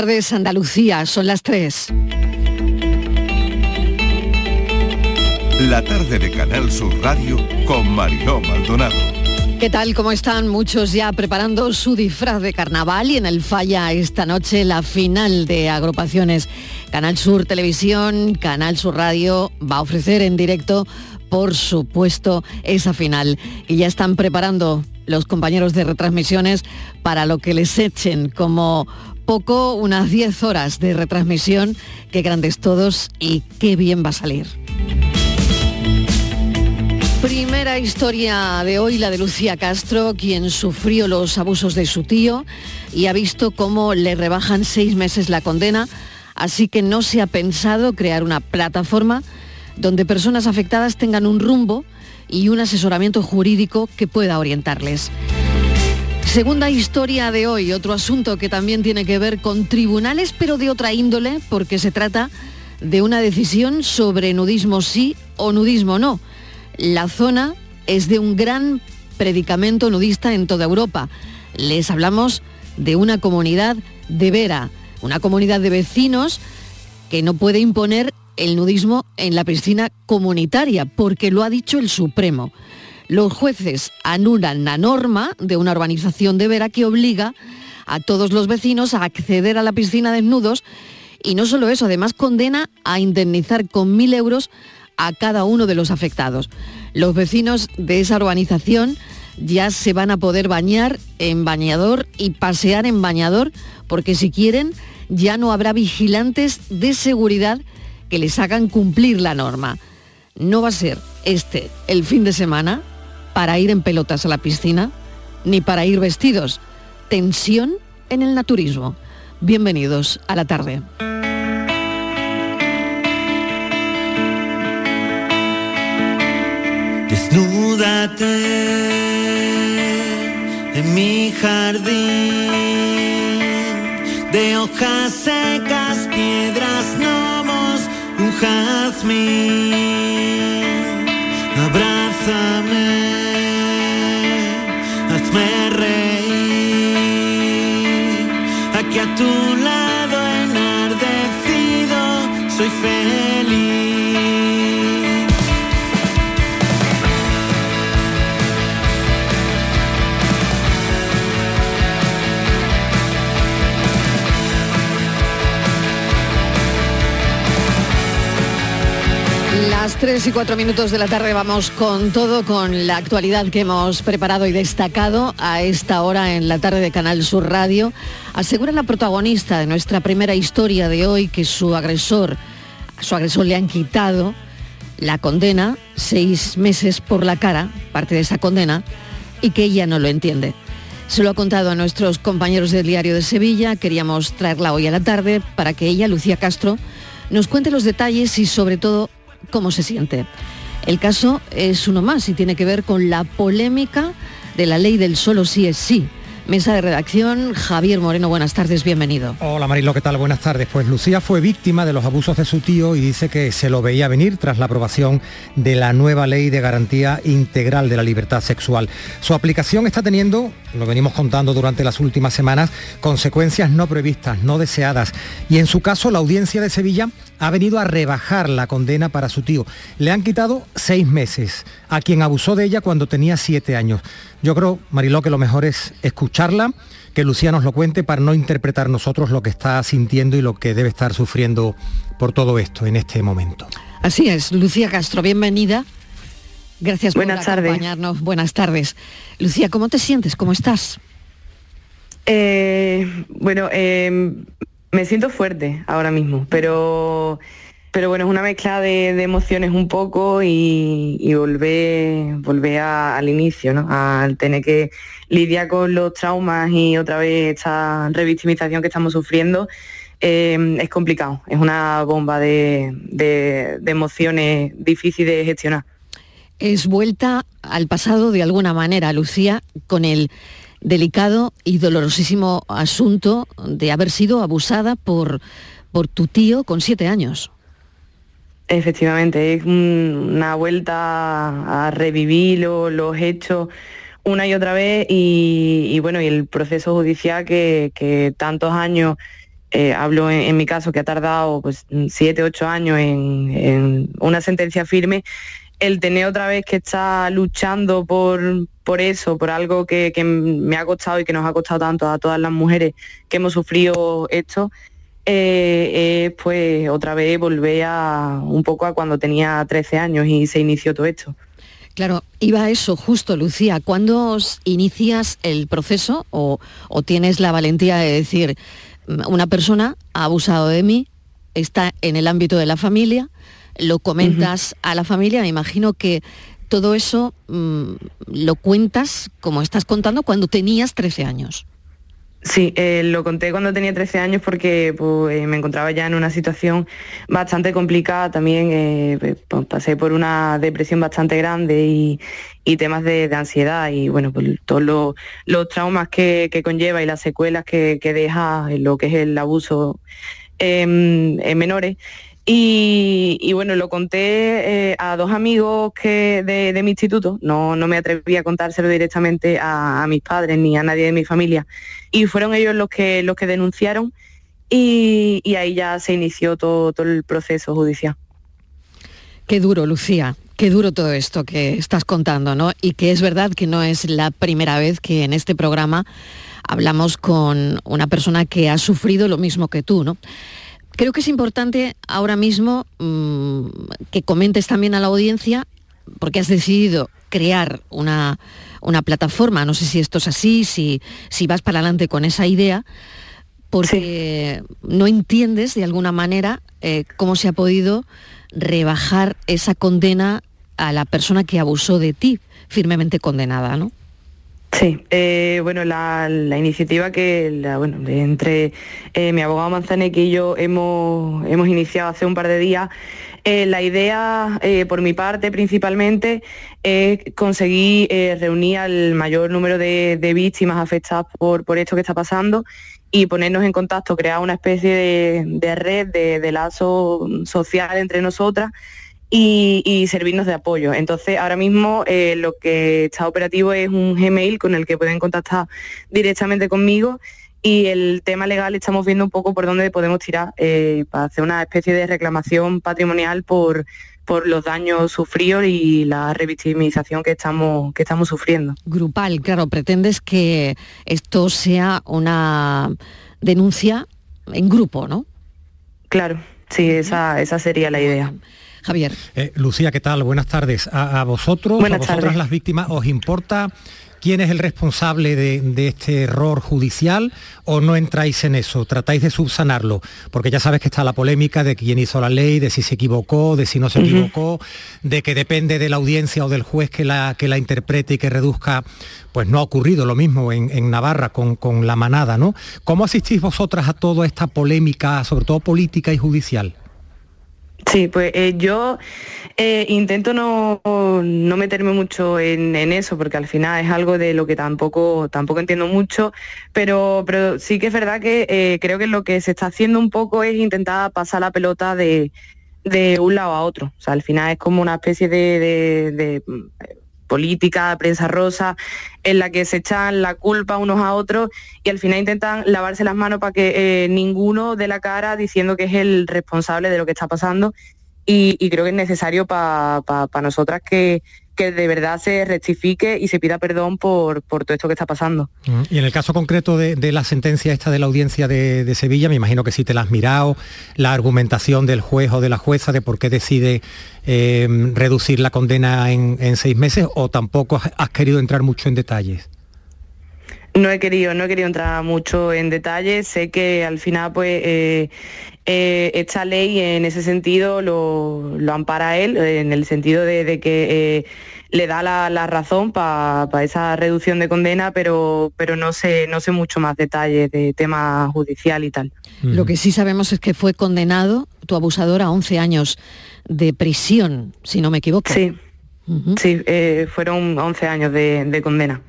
tardes, Andalucía. Son las 3. La tarde de Canal Sur Radio con Mariló Maldonado. ¿Qué tal? ¿Cómo están? Muchos ya preparando su disfraz de carnaval y en el falla esta noche la final de agrupaciones. Canal Sur Televisión, Canal Sur Radio va a ofrecer en directo, por supuesto, esa final. Y ya están preparando los compañeros de retransmisiones para lo que les echen como poco unas 10 horas de retransmisión. Qué grandes todos y qué bien va a salir. Primera historia de hoy, la de Lucía Castro, quien sufrió los abusos de su tío y ha visto cómo le rebajan seis meses la condena, así que no se ha pensado crear una plataforma donde personas afectadas tengan un rumbo y un asesoramiento jurídico que pueda orientarles. Segunda historia de hoy, otro asunto que también tiene que ver con tribunales, pero de otra índole, porque se trata de una decisión sobre nudismo sí o nudismo no la zona es de un gran predicamento nudista en toda Europa. Les hablamos de una comunidad de Vera, una comunidad de vecinos que no puede imponer el nudismo en la piscina comunitaria, porque lo ha dicho el Supremo. Los jueces anulan la norma de una urbanización de Vera que obliga a todos los vecinos a acceder a la piscina desnudos y no solo eso, además condena a indemnizar con mil euros a cada uno de los afectados. Los vecinos de esa urbanización ya se van a poder bañar en bañador y pasear en bañador porque si quieren ya no habrá vigilantes de seguridad que les hagan cumplir la norma. No va a ser este el fin de semana para ir en pelotas a la piscina ni para ir vestidos. Tensión en el naturismo. Bienvenidos a la tarde. Desnúdate en mi jardín de hojas secas, piedras, gnomos, un jazmín. Abrázame, hazme reír. Aquí a tu 3 y 4 minutos de la tarde vamos con todo, con la actualidad que hemos preparado y destacado a esta hora en la tarde de Canal Sur Radio. Asegura la protagonista de nuestra primera historia de hoy que su agresor, a su agresor le han quitado la condena, seis meses por la cara, parte de esa condena, y que ella no lo entiende. Se lo ha contado a nuestros compañeros del Diario de Sevilla, queríamos traerla hoy a la tarde para que ella, Lucía Castro, nos cuente los detalles y sobre todo cómo se siente. El caso es uno más y tiene que ver con la polémica de la ley del solo sí es sí. Mesa de redacción, Javier Moreno, buenas tardes, bienvenido. Hola Marilo, ¿qué tal? Buenas tardes. Pues Lucía fue víctima de los abusos de su tío y dice que se lo veía venir tras la aprobación de la nueva ley de garantía integral de la libertad sexual. Su aplicación está teniendo, lo venimos contando durante las últimas semanas, consecuencias no previstas, no deseadas. Y en su caso, la audiencia de Sevilla ha venido a rebajar la condena para su tío. Le han quitado seis meses a quien abusó de ella cuando tenía siete años. Yo creo, Mariló, que lo mejor es escucharla, que Lucía nos lo cuente para no interpretar nosotros lo que está sintiendo y lo que debe estar sufriendo por todo esto en este momento. Así es, Lucía Castro, bienvenida. Gracias por Buenas tardes. acompañarnos. Buenas tardes. Lucía, ¿cómo te sientes? ¿Cómo estás? Eh, bueno, eh, me siento fuerte ahora mismo, pero, pero bueno, es una mezcla de, emociones un poco y, volver, volver al inicio, ¿no? Al tener que lidiar con los traumas y otra vez esta revictimización que estamos sufriendo. eh, es complicado, es una bomba de, emociones difícil de gestionar. Es vuelta al pasado de alguna manera, Lucía, con el delicado y dolorosísimo asunto de haber sido abusada por tu tío con siete años. Efectivamente, es un- una vuelta a revivir lo- los hechos una y otra vez y, bueno, y el proceso judicial que, tantos años eh, hablo en, mi caso, que ha tardado pues siete, ocho años en, una sentencia firme, el tener otra vez que estar luchando por, por eso, por algo que, me ha costado y que nos ha costado tanto a todas las mujeres que hemos sufrido esto, eh, pues otra vez volver a un poco a cuando tenía 13 años y se inició todo esto. Claro, iba a eso justo, Lucía. ¿Cuándo inicias el proceso o, tienes la valentía de decir, mm, una persona ha abusado de mí, está en el ámbito de la familia, lo comentas a la familia, me imagino que todo eso mm, lo cuentas como estás contando cuando tenías 13 años. Sí, eh, lo conté cuando tenía 13 años porque pues, me encontraba ya en una situación bastante complicada. También eh, pues, pues, pasé por una depresión bastante grande y, temas de, ansiedad y bueno, pues todos los, traumas que, conlleva y las secuelas que, deja en lo que es el abuso em, en menores. Y, bueno, lo conté eh, a dos amigos que de, mi instituto, no, no, me atreví a contárselo directamente a, mis padres ni a nadie de mi familia. Y fueron ellos los que, los que denunciaron y, ahí ya se inició todo, todo el proceso judicial. Qué duro, Lucía, qué duro todo esto que estás contando, ¿no? Y que es verdad que no es la primera vez que en este programa hablamos con una persona que ha sufrido lo mismo que tú, ¿no? Creo que es importante ahora mismo mm, que comentes también a la audiencia, porque has decidido crear una, plataforma, no sé si esto es así, si, si vas para adelante con esa idea, porque no entiendes de alguna manera eh, cómo se ha podido rebajar esa condena a la persona que abusó de ti, firmemente condenada, ¿no? Sí, eh, bueno, la, iniciativa que bueno, entre eh, mi abogado Manzaneque y yo hemos, hemos iniciado hace un par de días, eh, la idea, por mi parte principalmente, es conseguir reunir al mayor número de, víctimas afectadas por, por esto que está pasando y ponernos en contacto, crear una especie de, red, de, de lazo social entre nosotras y, servirnos de apoyo. Entonces, ahora mismo eh, lo que está operativo es un Gmail con el que pueden contactar directamente conmigo y el tema legal estamos viendo un poco por dónde podemos tirar eh, para hacer una especie de reclamación patrimonial por, por los daños sufridos y la revictimización que estamos, que estamos sufriendo. Grupal, claro, pretendes que esto sea una denuncia en grupo, ¿no? Claro, sí, esa, esa sería la idea. Javier. Eh, Lucía, ¿qué tal? Buenas tardes. A, vosotros, a vosotras las víctimas, ¿os importa quién es el responsable de, este error judicial o no entráis en eso? ¿Tratáis de subsanarlo? Porque ya sabes que está la polémica de quién hizo la ley, de si se equivocó, de si no se equivocó, de que depende de la audiencia o del juez que la, que la interprete y que reduzca. Pues no ha ocurrido lo mismo en, Navarra con, con la manada, ¿no? ¿Cómo asistís vosotras a toda esta polémica, sobre todo política y judicial? Sí, pues eh, yo eh, intento no, meterme mucho en, eso, porque al final es algo de lo que tampoco, tampoco entiendo mucho, pero, pero sí que es verdad que eh, creo que lo que se está haciendo un poco es intentar pasar la pelota de, un lado a otro. O sea, al final es como una especie de política, prensa rosa, en la que se echan la culpa unos a otros y al final intentan lavarse las manos para que eh, ninguno dé la cara diciendo que es el responsable de lo que está pasando. Y, creo que es necesario para nosotras que, que de verdad se rectifique y se pida perdón por, por todo esto que está pasando. Y en el caso concreto de, la sentencia esta de la audiencia de, Sevilla, me imagino que sí te la has mirado, la argumentación del juez o de la jueza de por qué decide em, reducir la condena en, seis meses o tampoco has, querido entrar mucho en detalles. No he querido, no he querido entrar mucho en detalles. Sé que al final, pues, eh, eh, esta ley en ese sentido lo, ampara él, en el sentido de, que eh, le da la, razón para esa reducción de condena, pero, pero no, sé, no sé mucho más detalles de tema judicial y tal. Lo que sí sabemos es que fue condenado tu abusador a 11 años de prisión, si no me equivoco. Sí, sí fueron 11 años de condena.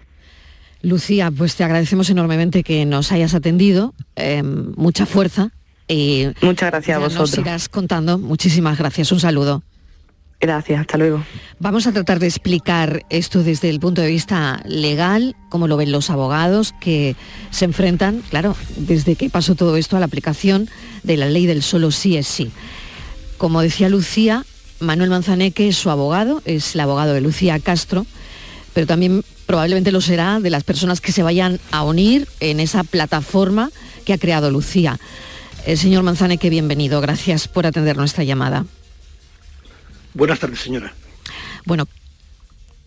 Lucía, pues te agradecemos enormemente que nos hayas atendido. Em, mucha fuerza. Y Muchas gracias a vosotros. Nos irás contando. Muchísimas gracias. Un saludo. Gracias, hasta luego. Vamos a tratar de explicar esto desde el punto de vista legal, cómo lo ven los abogados que se enfrentan, claro, desde que pasó todo esto a la aplicación de la ley del solo sí es sí. Como decía Lucía, Manuel Manzaneque es su abogado, es el abogado de Lucía Castro, pero también probablemente lo será de las personas que se vayan a unir en esa plataforma que ha creado Lucía. El señor Manzaneque, bienvenido. Gracias por atender nuestra llamada. Buenas tardes, señora. Bueno,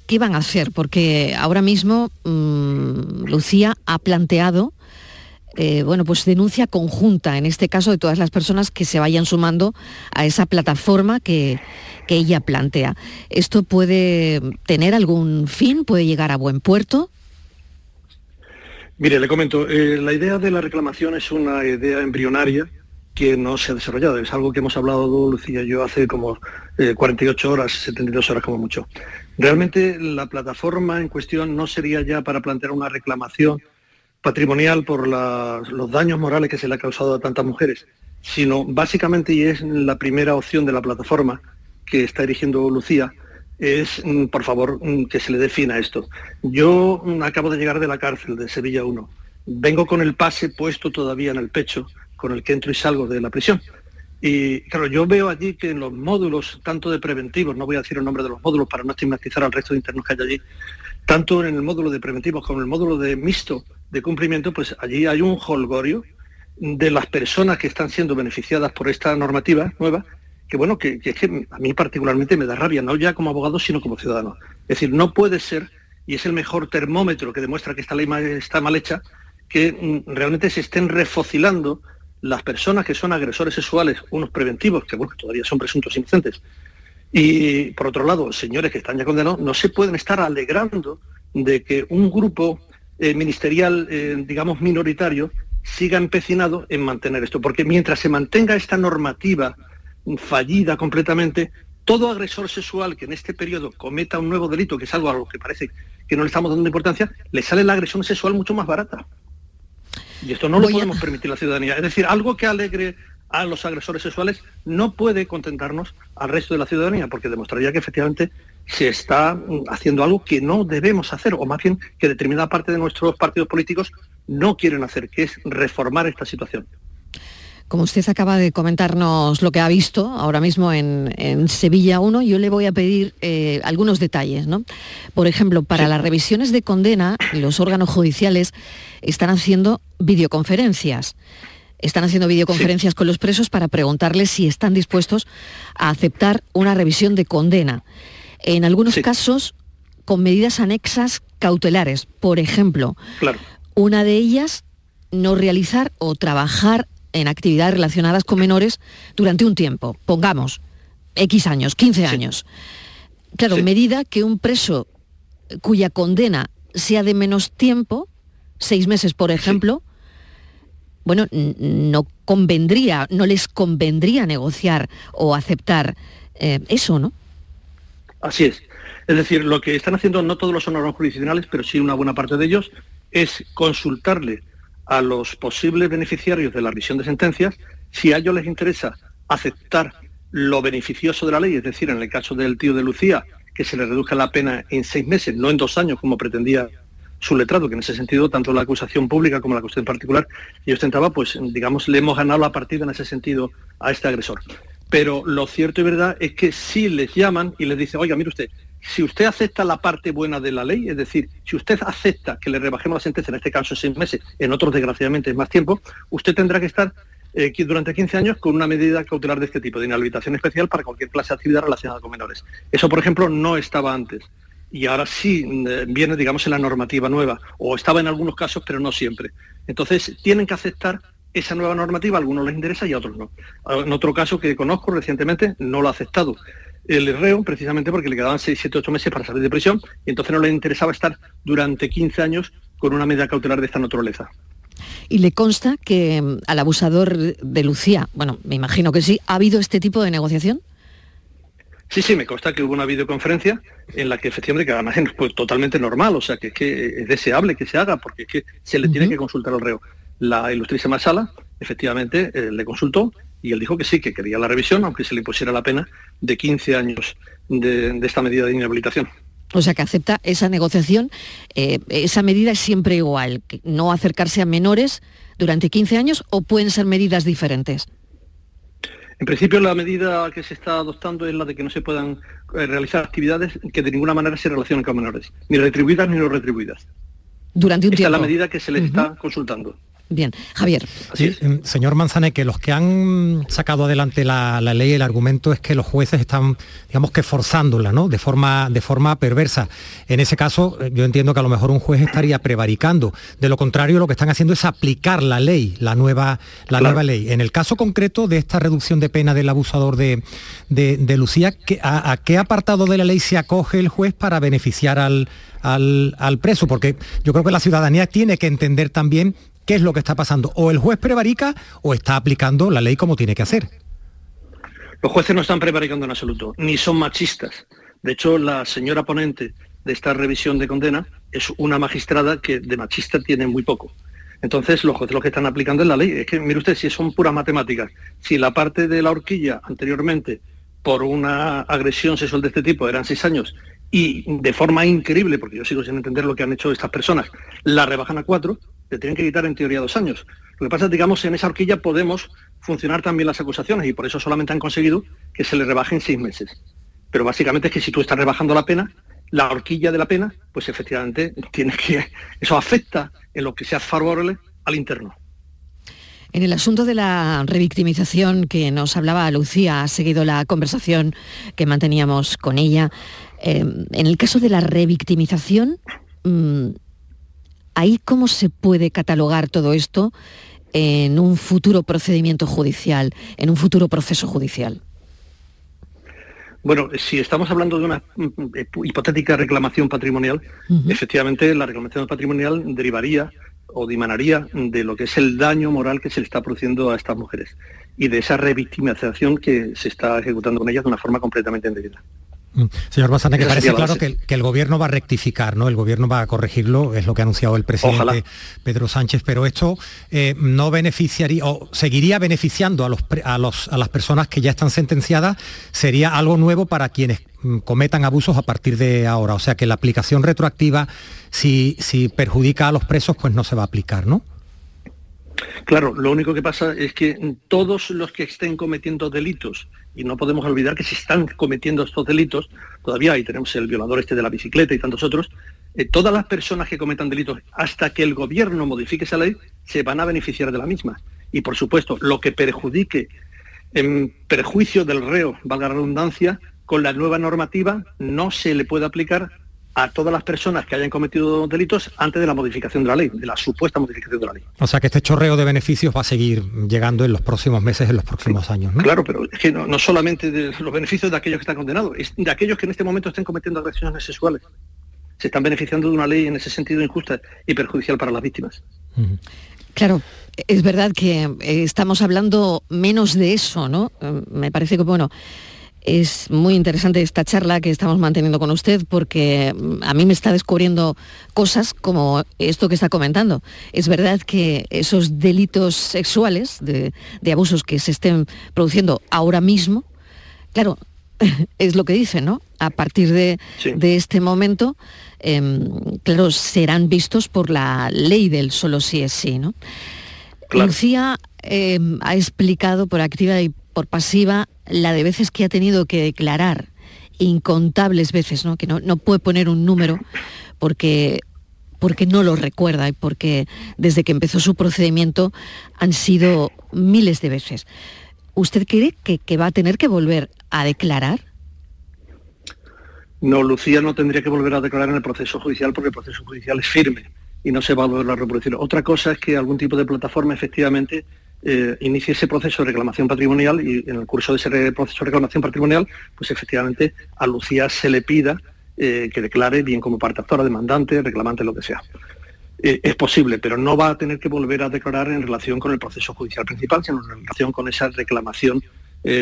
¿qué van a hacer? Porque ahora mismo mm, Lucía ha planteado, eh, bueno, pues denuncia conjunta, en este caso de todas las personas que se vayan sumando a esa plataforma que, que ella plantea. ¿Esto puede tener algún fin? ¿Puede llegar a buen puerto? Mire, le comento, eh, la idea de la reclamación es una idea embrionaria que no se ha desarrollado. Es algo que hemos hablado Lucía y yo hace como 48 eh, horas, 72 horas como mucho. Realmente la plataforma en cuestión no sería ya para plantear una reclamación patrimonial por los daños morales que se le ha causado a tantas mujeres, sino básicamente, y es la primera opción de la plataforma que está dirigiendo Lucía, es, mm, por favor, mm, que se le defina esto. Yo mm, acabo de llegar de la cárcel de Sevilla 1. Vengo con el pase puesto todavía en el pecho con el que entro y salgo de la prisión. Y claro, yo veo allí que en los módulos, tanto de preventivos, no voy a decir el nombre de los módulos para no estigmatizar al resto de internos que hay allí, tanto en el módulo de preventivos como en el módulo de mixto de cumplimiento, pues allí hay un holgorio de las personas que están siendo beneficiadas por esta normativa nueva, que bueno, que, que, que a mí particularmente me da rabia, no ya como abogado, sino como ciudadano. Es decir, no puede ser, y es el mejor termómetro que demuestra que esta ley está mal hecha, que mm, realmente se estén refocilando las personas que son agresores sexuales, unos preventivos, que, bueno, todavía son presuntos inocentes, y por otro lado, señores que están ya condenados, no se pueden estar alegrando de que un grupo eh, ministerial, eh, digamos, minoritario, siga empecinado en mantener esto. Porque mientras se mantenga esta normativa fallida completamente, todo agresor sexual que en este periodo cometa un nuevo delito, que es algo a lo que parece que no le estamos dando importancia, le sale la agresión sexual mucho más barata. Y esto no lo podemos permitir a la ciudadanía. Es decir, algo que alegre a los agresores sexuales no puede contentarnos al resto de la ciudadanía, porque demostraría que efectivamente se está mm, haciendo algo que no debemos hacer, o más bien que determinada parte de nuestros partidos políticos no quieren hacer, que es reformar esta situación. Como usted acaba de comentarnos lo que ha visto ahora mismo en, Sevilla 1, yo le voy a pedir eh, algunos detalles. ¿no? Por ejemplo, para las revisiones de condena, los órganos judiciales están haciendo videoconferencias. Están haciendo videoconferencias con los presos para preguntarles si están dispuestos a aceptar una revisión de condena. En algunos casos, con medidas anexas cautelares. Por ejemplo, una de ellas, no realizar o trabajar en actividades relacionadas con menores durante un tiempo, pongamos, X años, 15 años. Claro, medida que un preso cuya condena sea de menos tiempo, seis meses por ejemplo, bueno, no convendría, no les convendría negociar o aceptar eh, eso, ¿no? Así es. Es decir, lo que están haciendo no todos los órganos jurisdiccionales, pero sí una buena parte de ellos, es consultarle a los posibles beneficiarios de la revisión de sentencias si a ellos les interesa aceptar lo beneficioso de la ley, es decir, en el caso del tío de Lucía, que se le reduzca la pena en seis meses, no en dos años como pretendía su letrado, que en ese sentido tanto la acusación pública como la acusación particular y ostentaba, pues digamos, le hemos ganado la partida en ese sentido a este agresor. Pero lo cierto y verdad es que si les llaman y les dicen, oiga, mire usted, si usted acepta la parte buena de la ley, es decir, si usted acepta que le rebajemos la sentencia, en este caso seis meses, en otros desgraciadamente es más tiempo, usted tendrá que estar eh, durante 15 años con una medida cautelar de este tipo, de inhabilitación especial para cualquier clase de actividad relacionada con menores. Eso, por ejemplo, no estaba antes. Y ahora sí eh, viene, digamos, en la normativa nueva, o estaba en algunos casos, pero no siempre. Entonces, tienen que aceptar esa nueva normativa, a algunos les interesa y a otros no. En otro caso que conozco recientemente, no lo ha aceptado el reo precisamente porque le quedaban 6, 7, 8 meses para salir de prisión y entonces no le interesaba estar durante 15 años con una medida cautelar de esta naturaleza. ¿Y le consta que mm, al abusador de Lucía, bueno, me imagino que sí, ha habido este tipo de negociación? Sí, sí, me consta que hubo una videoconferencia en la que efectivamente, que además es pues, totalmente normal, o sea, que es, que es deseable que se haga porque es que se le tiene que consultar al reo. La ilustrísima sala, efectivamente, eh, le consultó y él dijo que sí, que quería la revisión, aunque se le pusiera la pena de 15 años de, esta medida de inhabilitación. O sea que acepta esa negociación, eh, esa medida es siempre igual, no acercarse a menores durante 15 años o pueden ser medidas diferentes. En principio la medida que se está adoptando es la de que no se puedan eh, realizar actividades que de ninguna manera se relacionen con menores, ni retribuidas ni no retribuidas. Durante un Esta tiempo. es la medida que se les está consultando. Bien, Javier. Sí, em, señor Manzane, que los que han sacado adelante la, la, ley, el argumento es que los jueces están, digamos que forzándola, ¿no? De forma, de forma perversa. En ese caso, eh, yo entiendo que a lo mejor un juez estaría prevaricando. De lo contrario, lo que están haciendo es aplicar la ley, la nueva, la claro. nueva ley. En el caso concreto de esta reducción de pena del abusador de, de, de Lucía, a, ¿a qué apartado de la ley se acoge el juez para beneficiar al, al, al preso? Porque yo creo que la ciudadanía tiene que entender también qué es lo que está pasando. O el juez prevarica o está aplicando la ley como tiene que hacer. Los jueces no están prevaricando en absoluto, ni son machistas. De hecho, la señora ponente de esta revisión de condena es una magistrada que de machista tiene muy poco. Entonces, los jueces lo que están aplicando es la ley. Es que, mire usted, si son puras matemáticas, si la parte de la horquilla anteriormente por una agresión sexual de este tipo eran seis años y de forma increíble, porque yo sigo sin entender lo que han hecho estas personas, la rebajan a cuatro, le tienen que quitar en teoría dos años. Lo que pasa es, digamos, en esa horquilla podemos funcionar también las acusaciones y por eso solamente han conseguido que se le rebajen seis meses. Pero básicamente es que si tú estás rebajando la pena, la horquilla de la pena, pues efectivamente tienes que. Eso afecta en lo que sea favorable al interno. En el asunto de la revictimización que nos hablaba Lucía, ha seguido la conversación que manteníamos con ella. Eh, en el caso de la revictimización, mmm, ¿ahí cómo se puede catalogar todo esto en un futuro procedimiento judicial, en un futuro proceso judicial? Bueno, si estamos hablando de una hipotética reclamación patrimonial, uh -huh. efectivamente la reclamación patrimonial derivaría o dimanaría de lo que es el daño moral que se le está produciendo a estas mujeres y de esa revictimización que se está ejecutando con ellas de una forma completamente indebida. Señor Basane, que parece claro que el, que el, gobierno va a rectificar, ¿no? El gobierno va a corregirlo, es lo que ha anunciado el presidente Ojalá. Pedro Sánchez, pero esto eh, no beneficiaría o seguiría beneficiando a, los, a, los, a las personas que ya están sentenciadas, sería algo nuevo para quienes cometan abusos a partir de ahora. O sea que la aplicación retroactiva, si, si perjudica a los presos, pues no se va a aplicar, ¿no? Claro, lo único que pasa es que todos los que estén cometiendo delitos, y no podemos olvidar que se están cometiendo estos delitos, todavía ahí tenemos el violador este de la bicicleta y tantos otros, eh, todas las personas que cometan delitos, hasta que el gobierno modifique esa ley, se van a beneficiar de la misma. Y por supuesto, lo que perjudique en perjuicio del reo, valga la redundancia, con la nueva normativa no se le puede aplicar a todas las personas que hayan cometido delitos antes de la modificación de la ley, de la supuesta modificación de la ley. O sea que este chorreo de beneficios va a seguir llegando en los próximos meses, en los próximos años, ¿no? Claro, pero es que no, no solamente de los beneficios de aquellos que están condenados, es de aquellos que en este momento estén cometiendo agresiones sexuales. Se están beneficiando de una ley en ese sentido injusta y perjudicial para las víctimas. Uh -huh. Claro, es verdad que eh, estamos hablando menos de eso, ¿no? Eh, me parece que, bueno, es muy interesante esta charla que estamos manteniendo con usted porque a mí me está descubriendo cosas como esto que está comentando. Es verdad que esos delitos sexuales, de, de abusos que se estén produciendo ahora mismo, claro, es lo que dicen, ¿no? A partir de, sí. de este momento, eh, claro, serán vistos por la ley del solo sí es sí, ¿no? Claro. Lucía eh, ha explicado por activa y por pasiva la de veces que ha tenido que declarar, incontables veces, ¿no? que no, no puede poner un número porque, porque no lo recuerda y porque desde que empezó su procedimiento han sido miles de veces. ¿Usted cree que, que va a tener que volver a declarar? No, Lucía no tendría que volver a declarar en el proceso judicial porque el proceso judicial es firme y no se va a volver a reproducir. Otra cosa es que algún tipo de plataforma efectivamente eh, inicie ese proceso de reclamación patrimonial y en el curso de ese proceso de reclamación patrimonial, pues efectivamente a Lucía se le pida eh, que declare bien como parte actora, demandante, reclamante, lo que sea. Eh, es posible, pero no va a tener que volver a declarar en relación con el proceso judicial principal, sino en relación con esa reclamación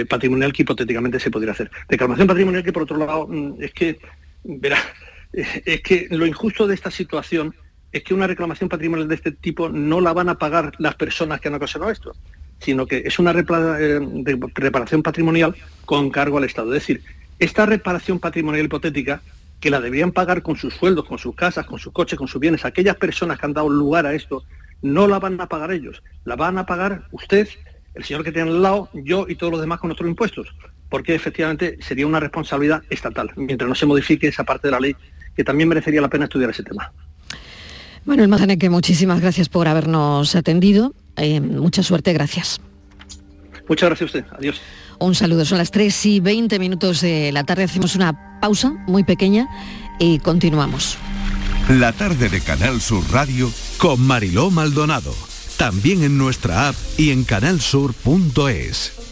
patrimonial que hipotéticamente se podría hacer. Reclamación patrimonial que por otro lado mm, es que, verá, es que lo injusto de esta situación es que una reclamación patrimonial de este tipo no la van a pagar las personas que han ocasionado esto, sino que es una eh, reparación patrimonial con cargo al Estado. Es decir, esta reparación patrimonial hipotética, que la deberían pagar con sus sueldos, con sus casas, con sus coches, con sus bienes, aquellas personas que han dado lugar a esto, no la van a pagar ellos, la van a pagar usted, el señor que tiene al lado, yo y todos los demás con nuestros impuestos, porque efectivamente sería una responsabilidad estatal, mientras no se modifique esa parte de la ley, que también merecería la pena estudiar ese tema. Bueno, el que muchísimas gracias por habernos atendido. Eh, mucha suerte, gracias. Muchas gracias a usted. Adiós. Un saludo. Son las 3 y 20 minutos de la tarde. Hacemos una pausa muy pequeña y continuamos. La tarde de Canal Sur Radio con Mariló Maldonado. También en nuestra app y en canalsur.es.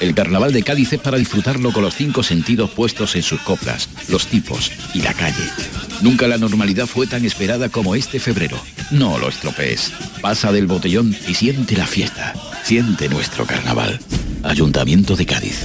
El carnaval de Cádiz es para disfrutarlo con los cinco sentidos puestos en sus coplas, los tipos y la calle. Nunca la normalidad fue tan esperada como este febrero. No lo estropees. Pasa del botellón y siente la fiesta. Siente nuestro carnaval. Ayuntamiento de Cádiz.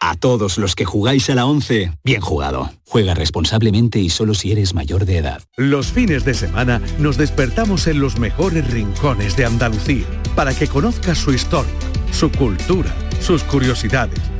A todos los que jugáis a la 11, bien jugado. Juega responsablemente y solo si eres mayor de edad. Los fines de semana nos despertamos en los mejores rincones de Andalucía para que conozcas su historia, su cultura, sus curiosidades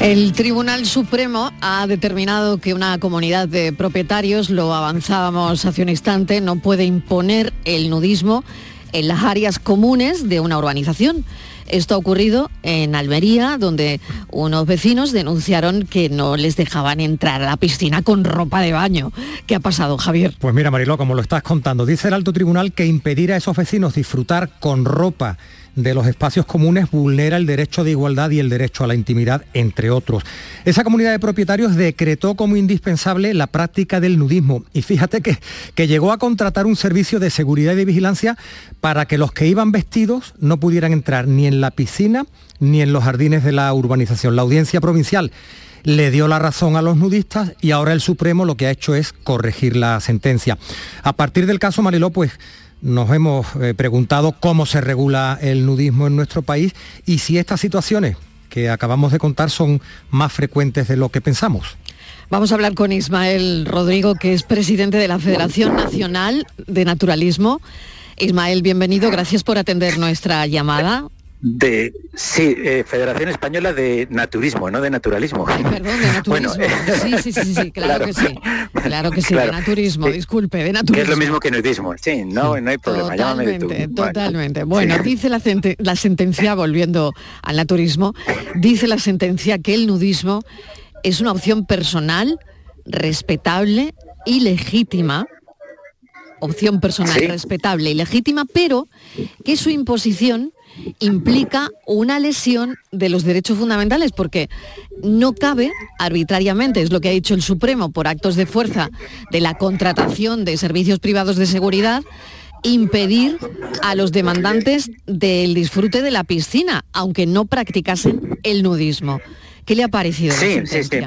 El Tribunal Supremo ha determinado que una comunidad de propietarios, lo avanzábamos hace un instante, no puede imponer el nudismo en las áreas comunes de una urbanización. Esto ha ocurrido en Almería, donde unos vecinos denunciaron que no les dejaban entrar a la piscina con ropa de baño. ¿Qué ha pasado, Javier? Pues mira, Mariló, como lo estás contando, dice el alto tribunal que impedir a esos vecinos disfrutar con ropa de los espacios comunes vulnera el derecho de igualdad y el derecho a la intimidad, entre otros. Esa comunidad de propietarios decretó como indispensable la práctica del nudismo y fíjate que, que llegó a contratar un servicio de seguridad y de vigilancia para que los que iban vestidos no pudieran entrar ni en la piscina ni en los jardines de la urbanización. La audiencia provincial le dio la razón a los nudistas y ahora el Supremo lo que ha hecho es corregir la sentencia. A partir del caso Mariló, pues nos hemos eh, preguntado cómo se regula el nudismo en nuestro país y si estas situaciones que acabamos de contar son más frecuentes de lo que pensamos. Vamos a hablar con Ismael Rodrigo, que es presidente de la Federación Nacional de Naturalismo. Ismael, bienvenido, gracias por atender nuestra llamada de sí eh, Federación Española de Naturismo no de Naturalismo. Perdón de naturismo. sí, sí, sí sí claro, que sí. Claro que sí de naturismo disculpe de naturismo que es lo mismo que nudismo sí no no hay problema totalmente totalmente. Bueno dice la, la sentencia volviendo al naturismo dice la sentencia que el nudismo es una opción personal respetable y legítima. Opción personal respetable y legítima pero que su imposición implica una lesión de los derechos fundamentales porque no cabe arbitrariamente, es lo que ha dicho el Supremo, por actos de fuerza de la contratación de servicios privados de seguridad, impedir a los demandantes del disfrute de la piscina, aunque no practicasen el nudismo. ¿Qué le ha parecido? Sí, sí, sí.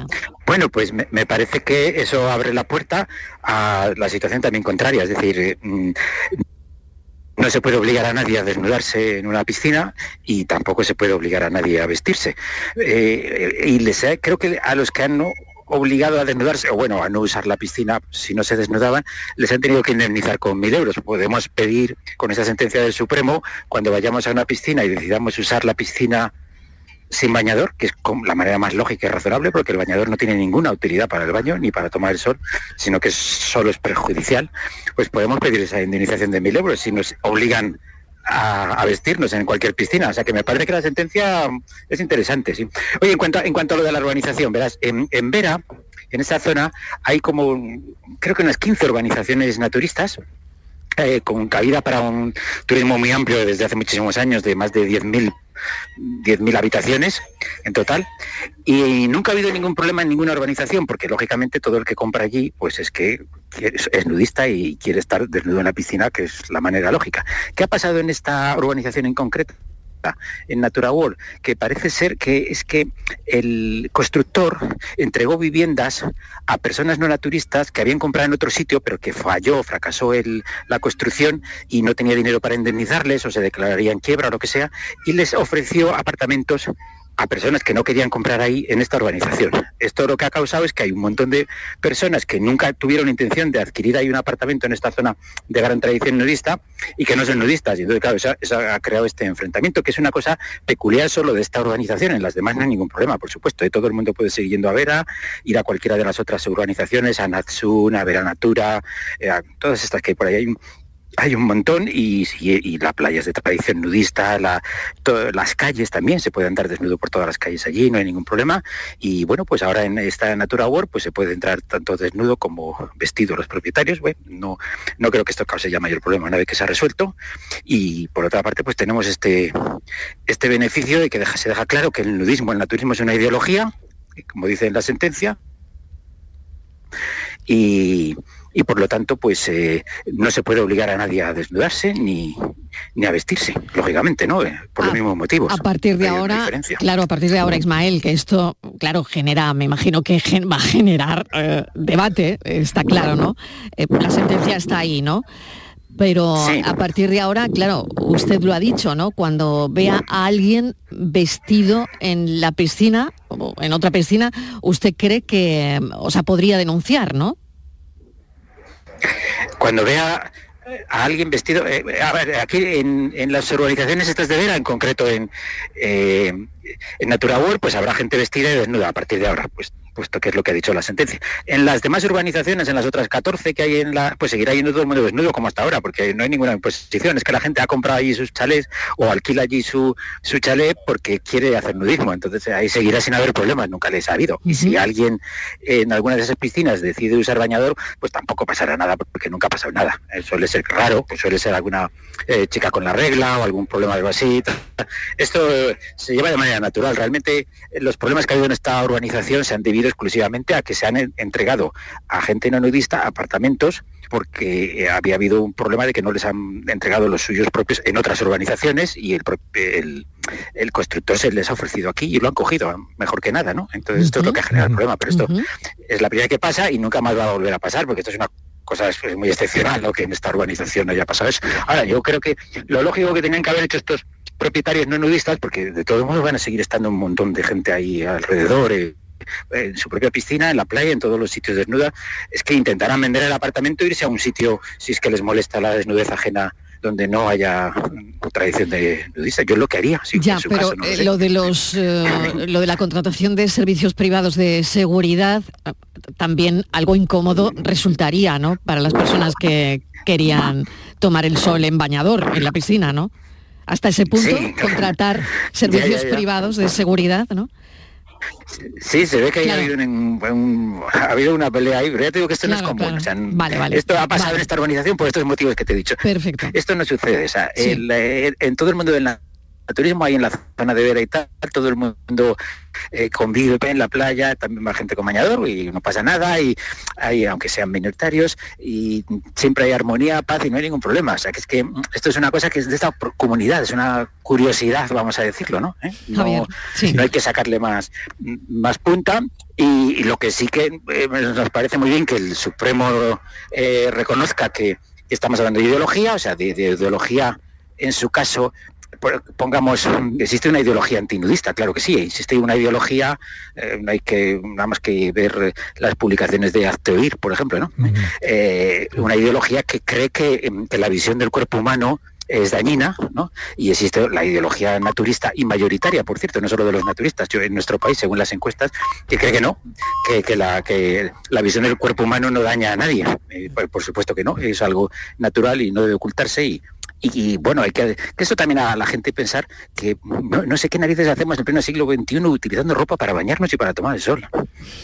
Bueno, pues me, parece que eso abre la puerta a la situación también contraria, es decir, mm, no se puede obligar a nadie a desnudarse en una piscina y tampoco se puede obligar a nadie a vestirse. Eh, y les, creo que a los que han obligado a desnudarse, o bueno, a no usar la piscina si no se desnudaban, les han tenido que indemnizar con mil euros. Podemos pedir con esa sentencia del Supremo, cuando vayamos a una piscina y decidamos usar la piscina sin bañador, que es la manera más lógica y razonable, porque el bañador no tiene ninguna utilidad para el baño ni para tomar el sol, sino que solo es perjudicial, pues podemos pedir esa indemnización de mil euros si nos obligan a, vestirnos en cualquier piscina. O sea que me parece que la sentencia es interesante, sí. Oye, en cuanto, en cuanto a lo de la urbanización, verás, en, en Vera, en esa zona, hay como, creo que unas 15 urbanizaciones naturistas, eh, con cabida para un turismo muy amplio desde hace muchísimos años, de más de 10.000 10.000 habitaciones en total y nunca ha habido ningún problema en ninguna urbanización porque lógicamente todo el que compra allí pues es que es nudista y quiere estar desnudo en la piscina que es la manera lógica. ¿Qué ha pasado en esta urbanización en concreto? En Natura World, que parece ser que es que el constructor entregó viviendas a personas no naturistas que habían comprado en otro sitio, pero que falló, fracasó la construcción y no tenía dinero para indemnizarles o se declararían quiebra o lo que sea, y les ofreció apartamentos a personas que no querían comprar ahí en esta urbanización. Esto lo que ha causado es que hay un montón de personas que nunca tuvieron intención de adquirir ahí un apartamento en esta zona de gran tradición nudista y que no son nudistas. Y entonces, claro, eso, ha creado este enfrentamiento, que es una cosa peculiar solo de esta urbanización. En las demás no hay ningún problema, por supuesto. ¿eh? Todo el mundo puede seguir yendo a Vera, ir a cualquiera de las otras urbanizaciones, a Natsun, a Vera Natura, eh, a todas estas que hay por ahí. Hay hay un montón y, y, la playa de tradición nudista, las calles también, se puede andar desnudo por todas las calles allí, no hay ningún problema. Y bueno, pues ahora en esta Natura World pues se puede entrar tanto desnudo como vestido los propietarios. Bueno, no, no creo que esto cause ya mayor problema una vez que se ha resuelto. Y por otra parte, pues tenemos este, este beneficio de que se deja claro que el nudismo, el naturismo es una ideología, como dice en la sentencia. Y, y por lo tanto pues eh, no se puede obligar a nadie a desnudarse ni, ni a vestirse, lógicamente, ¿no? Eh, por los mismos motivos. A partir de ahora, claro, a partir de ahora, Ismael, que esto, claro, genera, me imagino que va a generar eh, debate, está claro, ¿no? la sentencia está ahí, ¿no? Pero a partir de ahora, claro, usted lo ha dicho, ¿no? Cuando vea a alguien vestido en la piscina o en otra piscina, usted cree que, o sea, podría denunciar, ¿no? Cuando vea a alguien vestido, eh, a ver, aquí en, las urbanizaciones estas de Vera, en concreto en, eh, en Natura World, pues habrá gente vestida y desnuda. A partir de ahora, pues puesto que es lo que ha dicho la sentencia. En las demás urbanizaciones, en las otras 14 que hay en la, pues seguirá yendo todo el mundo desnudo como hasta ahora, porque no hay ninguna imposición, es que la gente ha comprado allí sus chalés o alquila allí su, su chalet porque quiere hacer nudismo, entonces ahí seguirá sin haber problemas, nunca les ha habido. Y si alguien en alguna de esas piscinas decide usar bañador, pues tampoco pasará nada, porque nunca ha pasado nada. Eh, suele ser raro, pues suele ser alguna eh, chica con la regla o algún problema algo así. Esto se lleva de manera natural. Realmente eh, los problemas que ha habido en esta urbanización se han debido exclusivamente a que se han entregado a gente no nudista apartamentos porque eh, había habido un problema de que no les han entregado los suyos propios en otras urbanizaciones y el, el, constructor se les ha ofrecido aquí y lo han cogido, mejor que nada, ¿no? Entonces esto es lo que ha generado el problema, pero esto es la primera que pasa y nunca más va a volver a pasar porque esto es una cosa es muy excepcional lo que en esta urbanización haya pasado eso. Ahora, yo creo que lo lógico que tenían que haber hecho estos propietarios no nudistas, porque de todos modos van a seguir estando un montón de gente ahí alrededor, eh, en su propia piscina, en la playa, en todos los sitios desnuda, es que intentarán vender el apartamento e irse a un sitio, si es que les molesta la desnudez ajena donde no haya tradición de nudista. Yo lo que haría. Si ya, pero eh, lo, de los, eh, lo de la contratación de servicios privados de seguridad también algo incómodo resultaría, ¿no? Para las personas que querían tomar el sol en bañador en la piscina, ¿no? hasta ese punto, contratar servicios privados de seguridad, ¿no? Sí, se ve que ha, habido una pelea ahí, pero ya te digo que esto no es común. esto ha pasado en esta organización por estos motivos que te he dicho. Perfecto. Esto no sucede. Eh, en todo el mundo del turismo hay en la zona de Vera y tal, todo el mundo eh, convive en la playa, también va gente con bañador y no pasa nada, y hay, aunque sean minoritarios, y siempre hay armonía, paz y no hay ningún problema. O sea, que es que esto es una cosa que es de esta comunidad, es una curiosidad, vamos a decirlo, ¿no? ¿Eh? No, hay que sacarle más, más punta. Y, lo que sí que eh, nos parece muy bien que el Supremo reconozca que estamos hablando de ideología, o sea, de ideología en su caso pongamos, existe una ideología antinudista, claro que sí, existe una ideología, eh, no hay que nada más que ver las publicaciones de Acteoir, por ejemplo, ¿no? Eh, una ideología que cree que, que la visión del cuerpo humano es dañina, ¿no? Y existe la ideología naturista y mayoritaria, por cierto, no solo de los naturistas, yo en nuestro país, según las encuestas, que cree que no, que, la, que la visión del cuerpo humano no daña a nadie. Eh, por, supuesto que no, es algo natural y no debe ocultarse y, y, bueno, hay que, que, eso también a la gente pensar que no, sé qué narices hacemos en pleno siglo XXI utilizando ropa para bañarnos y para tomar el sol.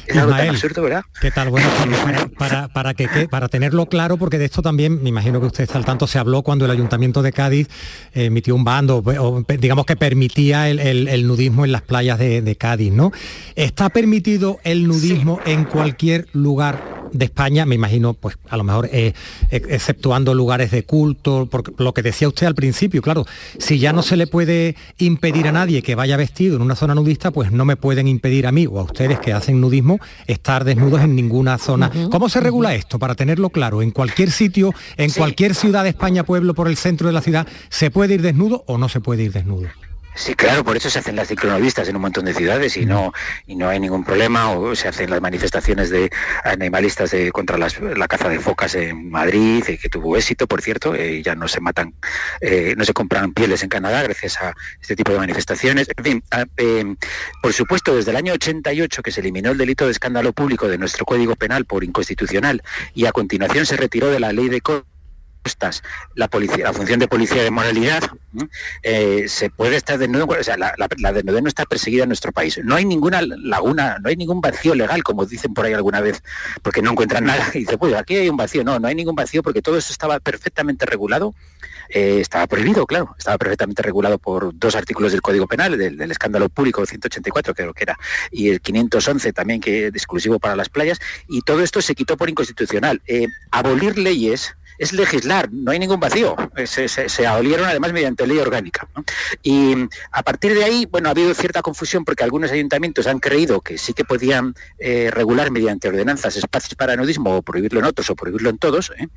Es algo tan absurdo, ¿verdad? ¿Qué tal? Bueno, para, para, que, para tenerlo claro, porque de esto también, me imagino que usted está al tanto, se habló cuando el Ayuntamiento de Cádiz emitió un bando, o, digamos que permitía el, nudismo en las playas de, Cádiz, ¿no? ¿Está permitido el nudismo en cualquier lugar de España, me imagino, pues a lo mejor eh, exceptuando lugares de culto, porque lo que decía usted al principio, claro, si ya no se le puede impedir a nadie que vaya vestido en una zona nudista, pues no me pueden impedir a mí o a ustedes que hacen nudismo estar desnudos en ninguna zona. ¿Cómo se regula esto? Para tenerlo claro, en cualquier sitio, en cualquier ciudad de España, pueblo, por el centro de la ciudad, ¿se puede ir desnudo o no se puede ir desnudo? Sí, claro, por eso se hacen las ciclonovistas en un montón de ciudades y no y no hay ningún problema o se hacen las manifestaciones de animalistas de, contra la caza de focas en Madrid que tuvo éxito, por cierto, eh, ya no se matan, eh, no se compran pieles en Canadá gracias a este tipo de manifestaciones. En fin, ah, em, por supuesto, desde el año 88 que se eliminó el delito de escándalo público de nuestro Código Penal por inconstitucional y a continuación se retiró de la ley de la policía, la función de policía de moralidad, eh, se puede estar desnudo, o sea, la, la, desnudez no está perseguida en nuestro país. No hay ninguna laguna, no hay ningún vacío legal, como dicen por ahí alguna vez, porque no encuentran nada. Y dice, pues aquí hay un vacío. No, no hay ningún vacío porque todo eso estaba perfectamente regulado. Eh, estaba prohibido, claro, estaba perfectamente regulado por dos artículos del Código Penal, del, escándalo público 184, creo que era, y el 511 también, que es exclusivo para las playas, y todo esto se quitó por inconstitucional. Eh, abolir leyes es legislar, no hay ningún vacío. Se, se, abolieron además mediante ley orgánica. Y a partir de ahí, bueno, ha habido cierta confusión porque algunos ayuntamientos han creído que sí que podían eh, regular mediante ordenanzas espacios para nudismo o prohibirlo en otros o prohibirlo en todos. ¿eh?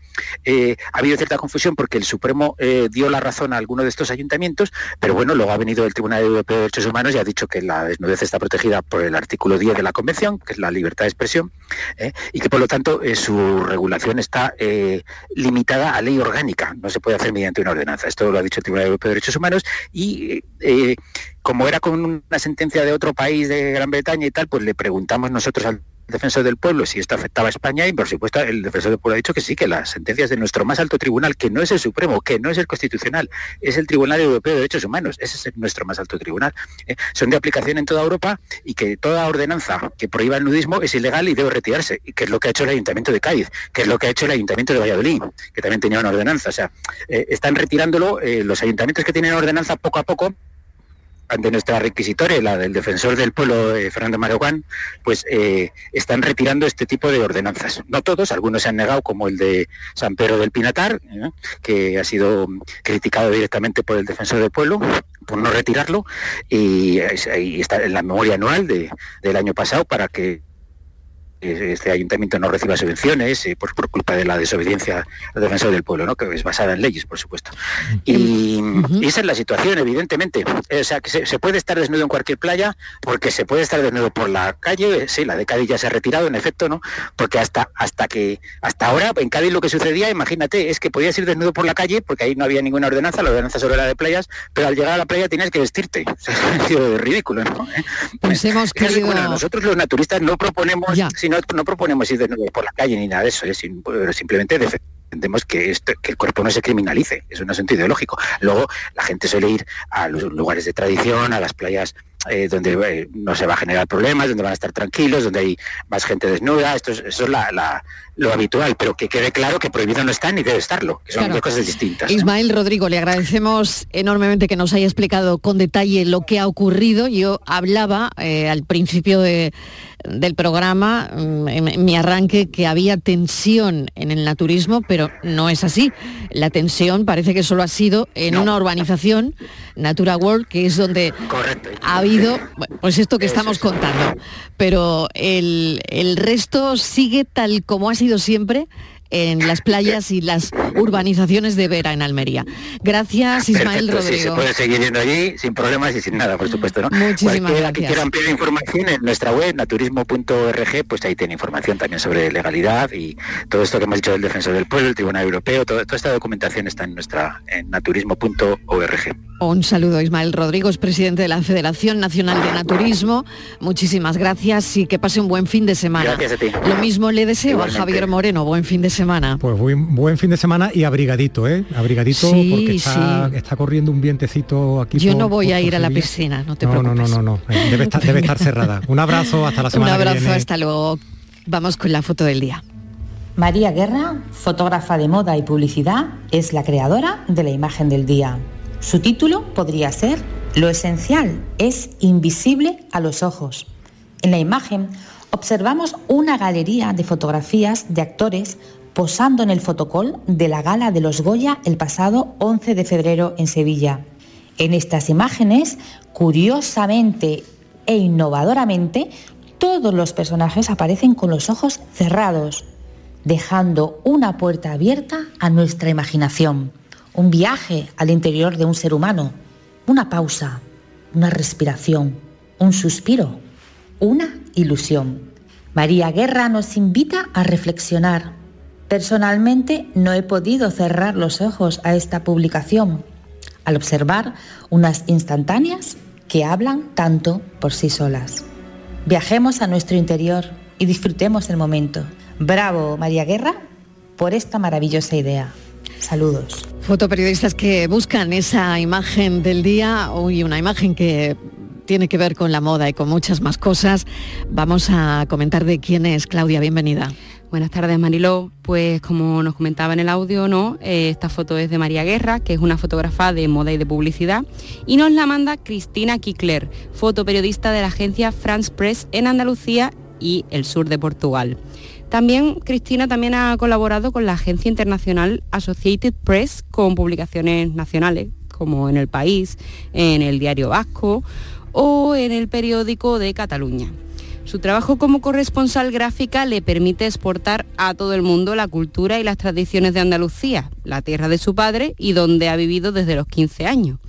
Eh, ha habido cierta confusión porque el Supremo dio la razón a alguno de estos ayuntamientos, pero bueno, luego ha venido el Tribunal Europeo de Derechos Humanos y ha dicho que la desnudez está protegida por el artículo 10 de la Convención, que es la libertad de expresión, y que por lo tanto su regulación está limitada limitada a ley orgánica, no se puede hacer mediante una ordenanza. Esto lo ha dicho el Tribunal Europeo de Derechos Humanos y eh, como era con una sentencia de otro país de Gran Bretaña y tal, pues le preguntamos nosotros al defensor del pueblo si esto afectaba a España y por supuesto el defensor del pueblo ha dicho que sí, que las sentencias de nuestro más alto tribunal, que no es el Supremo, que no es el Constitucional, es el Tribunal Europeo de Derechos Humanos, ese es nuestro más alto tribunal, ¿eh? son de aplicación en toda Europa y que toda ordenanza que prohíba el nudismo es ilegal y debe retirarse, y que es lo que ha hecho el Ayuntamiento de Cádiz, que es lo que ha hecho el Ayuntamiento de Valladolid, que también tenía una ordenanza, o sea, eh, están retirándolo eh, los ayuntamientos que tienen ordenanza poco a poco ante nuestra requisitoria, la del defensor del pueblo, eh, Fernando Maroguán, pues eh, están retirando este tipo de ordenanzas. No todos, algunos se han negado, como el de San Pedro del Pinatar, ¿eh? que ha sido criticado directamente por el defensor del pueblo por no retirarlo, y, ahí está en la memoria anual de, del año pasado para que este ayuntamiento no reciba subvenciones eh, por, culpa de la desobediencia al defensor del pueblo, ¿no? que es basada en leyes, por supuesto. Y, esa es la situación, evidentemente. Eh, o sea, que se, puede estar desnudo en cualquier playa, porque se puede estar desnudo por la calle, sí, la de Cádiz ya se ha retirado, en efecto, ¿no? Porque hasta, hasta que, hasta ahora, en Cádiz lo que sucedía, imagínate, es que podías ir desnudo por la calle, porque ahí no había ninguna ordenanza, la ordenanza sobre la de playas, pero al llegar a la playa tienes que vestirte. O sea, ridículo, ¿no? Pues hemos querido... nosotros los naturistas no proponemos, no, proponemos ir de nuevo por la calle ni nada de eso, pero simplemente defendemos que, que el cuerpo no se criminalice, es un asunto ideológico. Luego la gente suele ir a los lugares de tradición, a las playas eh, donde eh, no se va a generar problemas, donde van a estar tranquilos, donde hay más gente desnuda, esto es, eso es lo habitual, pero que quede claro que prohibido no está ni debe estarlo, que son dos cosas distintas. Ismael Rodrigo, le agradecemos enormemente que nos haya explicado con detalle lo que ha ocurrido. Yo hablaba eh, al principio de del programa, mm, en mi arranque, que había tensión en el naturismo, pero no es así. La tensión parece que solo ha sido en una urbanización, Natura World, que es donde ha habido, pues esto que estamos contando. Pero el, el resto sigue tal como ha sido siempre en las playas y las urbanizaciones de Vera en Almería. Gracias, Ismael Perfecto, sí, se puede seguir yendo allí sin problemas y sin nada, por supuesto. ¿no? Muchísimas Cualquiera que gracias. quiera ampliar información en nuestra web, naturismo.org, pues ahí tiene información también sobre legalidad y todo esto que hemos dicho del Defensor del Pueblo, el Tribunal Europeo, todo- toda esta documentación está en nuestra en naturismo.org. Un saludo, Ismael Rodrigo, es presidente de la Federación Nacional de Naturismo. Muchísimas gracias y que pase un buen fin de semana. Gracias a ti. Lo mismo le deseo Igualmente. a Javier Moreno. Buen fin de semana. Pues buen, buen fin de semana y abrigadito, ¿eh? Abrigadito Sí, porque está, sí. está corriendo un vientecito aquí. Yo por- no voy por- a ir a la piscina, no te no, no, preocupes. no, no, no. Eh, Debe estar, debe estar cerrada. Un abrazo, hasta la Un semana que abrazo, viene. hasta luego. Vamos con la foto del día. María Guerra, fotógrafa de moda y publicidad, es la creadora de la imagen del día. Su título podría ser Lo esencial es invisible a los ojos. En la imagen observamos una galería de fotografías de actores posando en el fotocall de la gala de los Goya el pasado 11 de febrero en Sevilla. En estas imágenes, curiosamente e innovadoramente, todos los personajes aparecen con los ojos cerrados, dejando una puerta abierta a nuestra imaginación, un viaje al interior de un ser humano, una pausa, una respiración, un suspiro, una ilusión. María Guerra nos invita a reflexionar. Personalmente no he podido cerrar los ojos a esta publicación al observar unas instantáneas que hablan tanto por sí solas. Viajemos a nuestro interior y disfrutemos el momento. Bravo, María Guerra, por esta maravillosa idea. Saludos. Fotoperiodistas que buscan esa imagen del día, hoy una imagen que tiene que ver con la moda y con muchas más cosas. Vamos a comentar de quién es Claudia, bienvenida. Buenas tardes, Mariló. Pues como nos comentaba en el audio, ¿no? Eh, esta foto es de María Guerra, que es una fotógrafa de moda y de publicidad, y nos la manda Cristina Kikler, fotoperiodista de la agencia France Press en Andalucía y el sur de Portugal. También Cristina también ha colaborado con la agencia internacional Associated Press con publicaciones nacionales, como en El País, en el Diario Vasco o en el periódico de Cataluña. Su trabajo como corresponsal gráfica le permite exportar a todo el mundo la cultura y las tradiciones de Andalucía, la tierra de su padre y donde ha vivido desde los 15 años.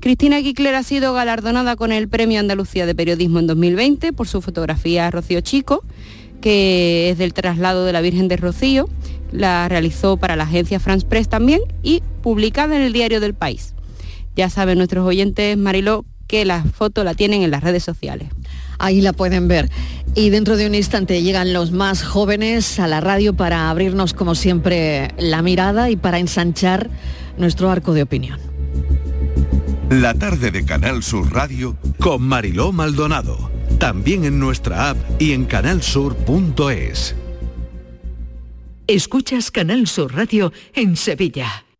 Cristina Kikler ha sido galardonada con el Premio Andalucía de Periodismo en 2020 por su fotografía Rocío Chico, que es del traslado de la Virgen de Rocío. La realizó para la agencia France Press también y publicada en el diario del país. Ya saben nuestros oyentes, Mariló, que la foto la tienen en las redes sociales. Ahí la pueden ver. Y dentro de un instante llegan los más jóvenes a la radio para abrirnos, como siempre, la mirada y para ensanchar nuestro arco de opinión. La tarde de Canal Sur Radio con Mariló Maldonado. También en nuestra app y en canalsur.es. Escuchas Canal Sur Radio en Sevilla.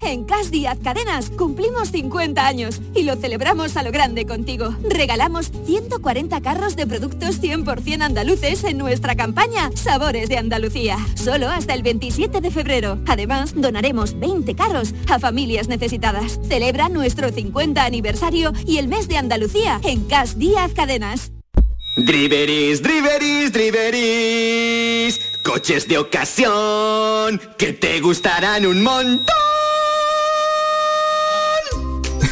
En Cas Díaz Cadenas cumplimos 50 años y lo celebramos a lo grande contigo. Regalamos 140 carros de productos 100% andaluces en nuestra campaña Sabores de Andalucía. Solo hasta el 27 de febrero. Además, donaremos 20 carros a familias necesitadas. Celebra nuestro 50 aniversario y el mes de Andalucía en Cas Díaz Cadenas. Driveris, driveris, driveris. Coches de ocasión que te gustarán un montón.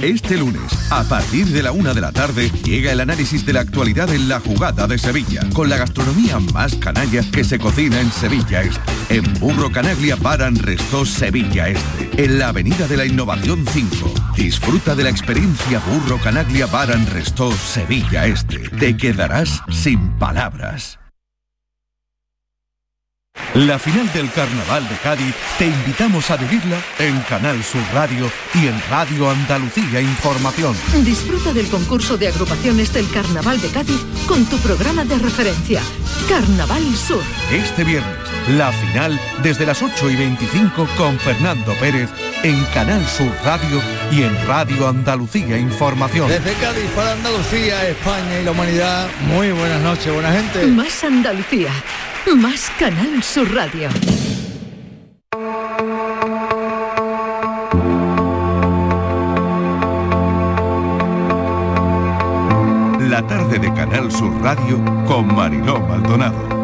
Este lunes, a partir de la una de la tarde, llega el análisis de la actualidad en la jugada de Sevilla, con la gastronomía más canalla que se cocina en Sevilla Este. En Burro Canaglia Baran Resto Sevilla Este, en la Avenida de la Innovación 5. Disfruta de la experiencia Burro Canaglia Baran Resto Sevilla Este. Te quedarás sin palabras. La final del Carnaval de Cádiz te invitamos a vivirla en Canal Sur Radio y en Radio Andalucía Información. Disfruta del concurso de agrupaciones del Carnaval de Cádiz con tu programa de referencia, Carnaval Sur. Este viernes, la final desde las 8 y 25 con Fernando Pérez en Canal Sur Radio y en Radio Andalucía Información. Desde Cádiz para Andalucía, España y la humanidad, muy buenas noches, buena gente. Más Andalucía, más Canal Sur Radio. La tarde de Canal Sur Radio con Mariló Maldonado.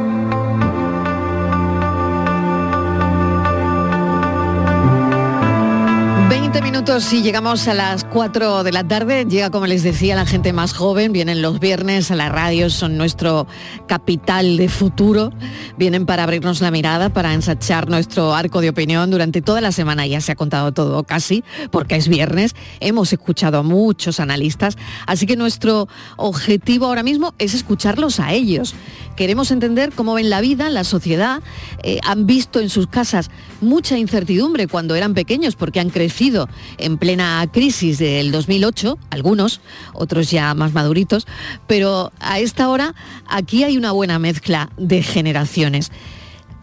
20 minutos y llegamos a las 4 de la tarde. Llega, como les decía, la gente más joven. Vienen los viernes a la radio, son nuestro capital de futuro. Vienen para abrirnos la mirada, para ensachar nuestro arco de opinión. Durante toda la semana ya se ha contado todo casi, porque es viernes. Hemos escuchado a muchos analistas. Así que nuestro objetivo ahora mismo es escucharlos a ellos. Queremos entender cómo ven la vida, la sociedad. Eh, han visto en sus casas mucha incertidumbre cuando eran pequeños porque han crecido en plena crisis del 2008, algunos, otros ya más maduritos, pero a esta hora aquí hay una buena mezcla de generaciones.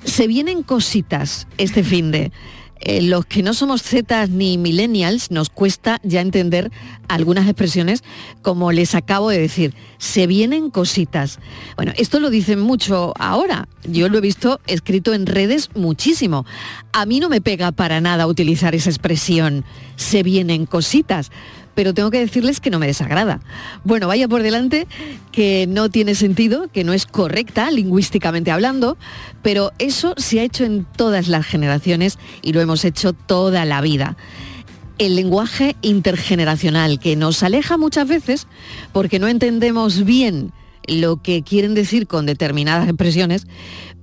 Se vienen cositas este fin de... Eh, los que no somos Zetas ni millennials nos cuesta ya entender algunas expresiones como les acabo de decir. Se vienen cositas. Bueno, esto lo dicen mucho ahora. Yo lo he visto escrito en redes muchísimo. A mí no me pega para nada utilizar esa expresión. Se vienen cositas pero tengo que decirles que no me desagrada. Bueno, vaya por delante que no tiene sentido, que no es correcta lingüísticamente hablando, pero eso se ha hecho en todas las generaciones y lo hemos hecho toda la vida. El lenguaje intergeneracional que nos aleja muchas veces porque no entendemos bien lo que quieren decir con determinadas expresiones,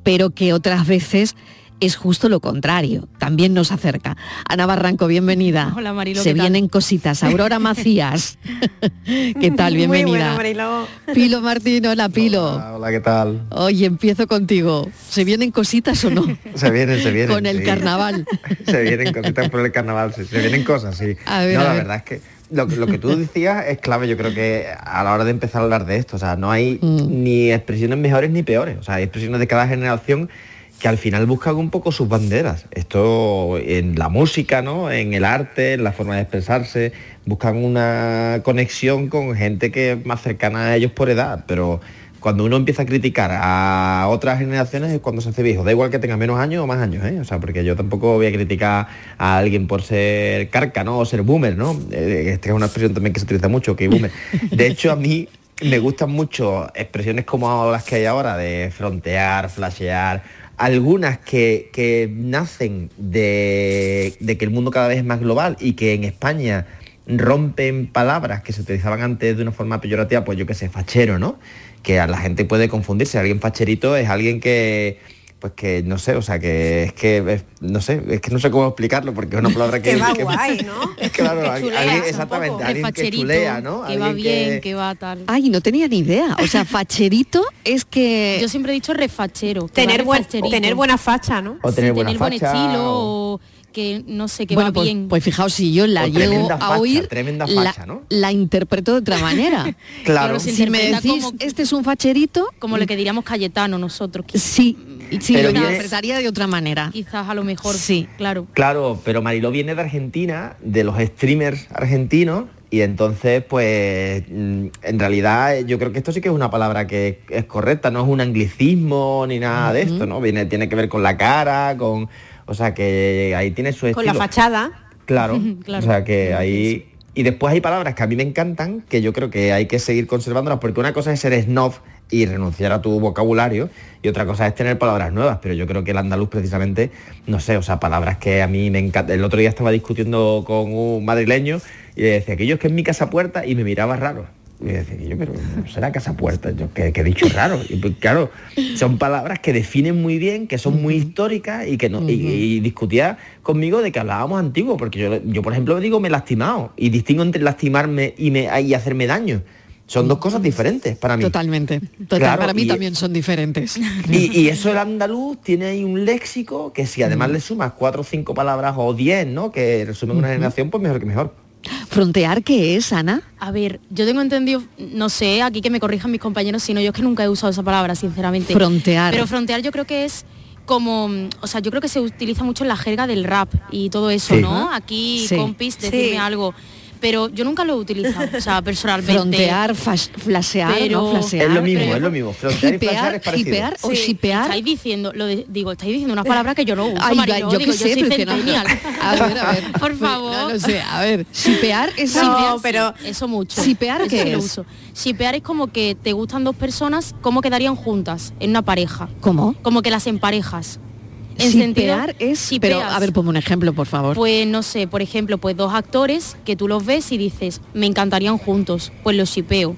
pero que otras veces es justo lo contrario, también nos acerca. Ana Barranco, bienvenida. Hola Marilo. Se ¿qué tal? vienen cositas. Aurora Macías. ¿Qué tal? Bienvenida. Muy bueno, Mariló. Pilo Martín, hola Pilo. Hola, hola, ¿qué tal? Oye, empiezo contigo. ¿Se vienen cositas o no? Se vienen, se vienen. Con el sí. carnaval. se vienen cositas por el carnaval, sí, se vienen cosas, sí. A ver, no, a la ver. verdad es que lo, lo que tú decías es clave, yo creo que a la hora de empezar a hablar de esto, o sea, no hay Mm. ni expresiones mejores ni peores, o sea, hay expresiones de cada generación que al final buscan un poco sus banderas. Esto en la música, ¿no? En el arte, en la forma de expresarse, buscan una conexión con gente que es más cercana a ellos por edad, pero cuando uno empieza a criticar a otras generaciones es cuando se hace viejo. Da igual que tenga menos años o más años, ¿eh? O sea, porque yo tampoco voy a criticar a alguien por ser carca, ¿no? O ser boomer, ¿no? Eh, Esta es una expresión también que se utiliza mucho, que boomer. De hecho, a mí me gustan mucho expresiones como las que hay ahora de frontear, flashear, algunas que, que nacen de, de que el mundo cada vez es más global y que en España rompen palabras que se utilizaban antes de una forma peyorativa, pues yo que sé, fachero, ¿no? Que a la gente puede confundirse. Alguien facherito es alguien que, pues que no sé, o sea, que es que, es- no sé, es que no sé cómo explicarlo porque es una palabra que... Que va que- guay, ¿no? Claro, Que alguien- un exactamente, alguien que facherito, chulea, ¿no? Que va bien, que... va tal. Ay, no tenía ni idea. O sea, facherito es que... Yo siempre he dicho refachero. Tener, buen, tener buena facha, ¿no? O tener Sí, buena tener buen facha, estilo o- o que no sé, que bueno, va pues, bien. pues fijaos, si yo la O llego tremenda a facha, oír, tremenda la, facha, ¿no? la interpreto de otra manera. Claro. si me decís, como- este es un facherito, como lo que diríamos Cayetano nosotros. sí, sí, Pero lo viene- de otra manera. Quizás a lo mejor. Sí. Claro. Claro, pero Mariló viene de Argentina, de los streamers argentinos, y entonces, pues, mm, en realidad yo creo que esto sí que es una palabra que es correcta, no es un anglicismo ni nada de esto, ¿no? Viene, tiene que ver con la cara, con. O sea que ahí tiene su Con la estilo. fachada. Claro. Claro. O sea que ahí. Y después hay palabras que a mí me encantan, que yo creo que hay que seguir conservándolas, porque una cosa es ser snob y renunciar a tu vocabulario, y otra cosa es tener palabras nuevas, pero yo creo que el andaluz precisamente, no sé, o sea, palabras que a mí me encantan. El otro día estaba discutiendo con un madrileño y le decía que yo es que es mi casa puerta y me miraba raro. Y decía yo, pero no será casa puerta, yo que, he dicho raro. Y pues, claro, son palabras que definen muy bien, que son muy históricas y que no, y, y discutía conmigo de que hablábamos antiguo, porque yo, yo por ejemplo digo me he lastimado y distingo entre lastimarme y, me, y hacerme daño. Son dos cosas diferentes para mí. Totalmente. Total, Claro, para mí y- también son diferentes. Y, y eso el andaluz tiene ahí un léxico que si Mm. además le sumas cuatro o cinco palabras o diez, ¿no? Que resumen una generación, pues mejor que mejor. ¿Frontear qué es, Ana? A ver, yo tengo entendido, no sé, aquí que me corrijan mis compañeros, sino yo es que nunca he usado esa palabra, sinceramente. Frontear. Pero frontear yo creo que es como, mm, o sea, yo creo que se utiliza mucho en la jerga del rap y todo eso, Sí. ¿no? Aquí, Sí. compis, decirme Sí. algo. Pero yo nunca lo he utilizado, o sea, personalmente. Frontear, flasear, Pero- ¿no? Flasear. Es lo mismo, pero- es lo mismo. Frontear y es parecido. hipear o Sí, shipear. Estáis diciendo, lo de- digo, estáis diciendo unas palabras que yo no uso, Ay, Mariló, yo digo, sé, yo soy que no- centennial. A ver, a ver. Por favor. No, no sé, a ver, shipear es No, shipear, pero eso mucho. ¿Shipear qué es? uso. Shipear es como que te gustan dos personas, ¿cómo quedarían juntas en una pareja? ¿Cómo? Como que las emparejas. En Shipear sentido, es, pero a ver, ponme un ejemplo, por favor. Pues no sé, por ejemplo, pues dos actores que tú los ves y dices, me encantarían juntos, pues los shipeo.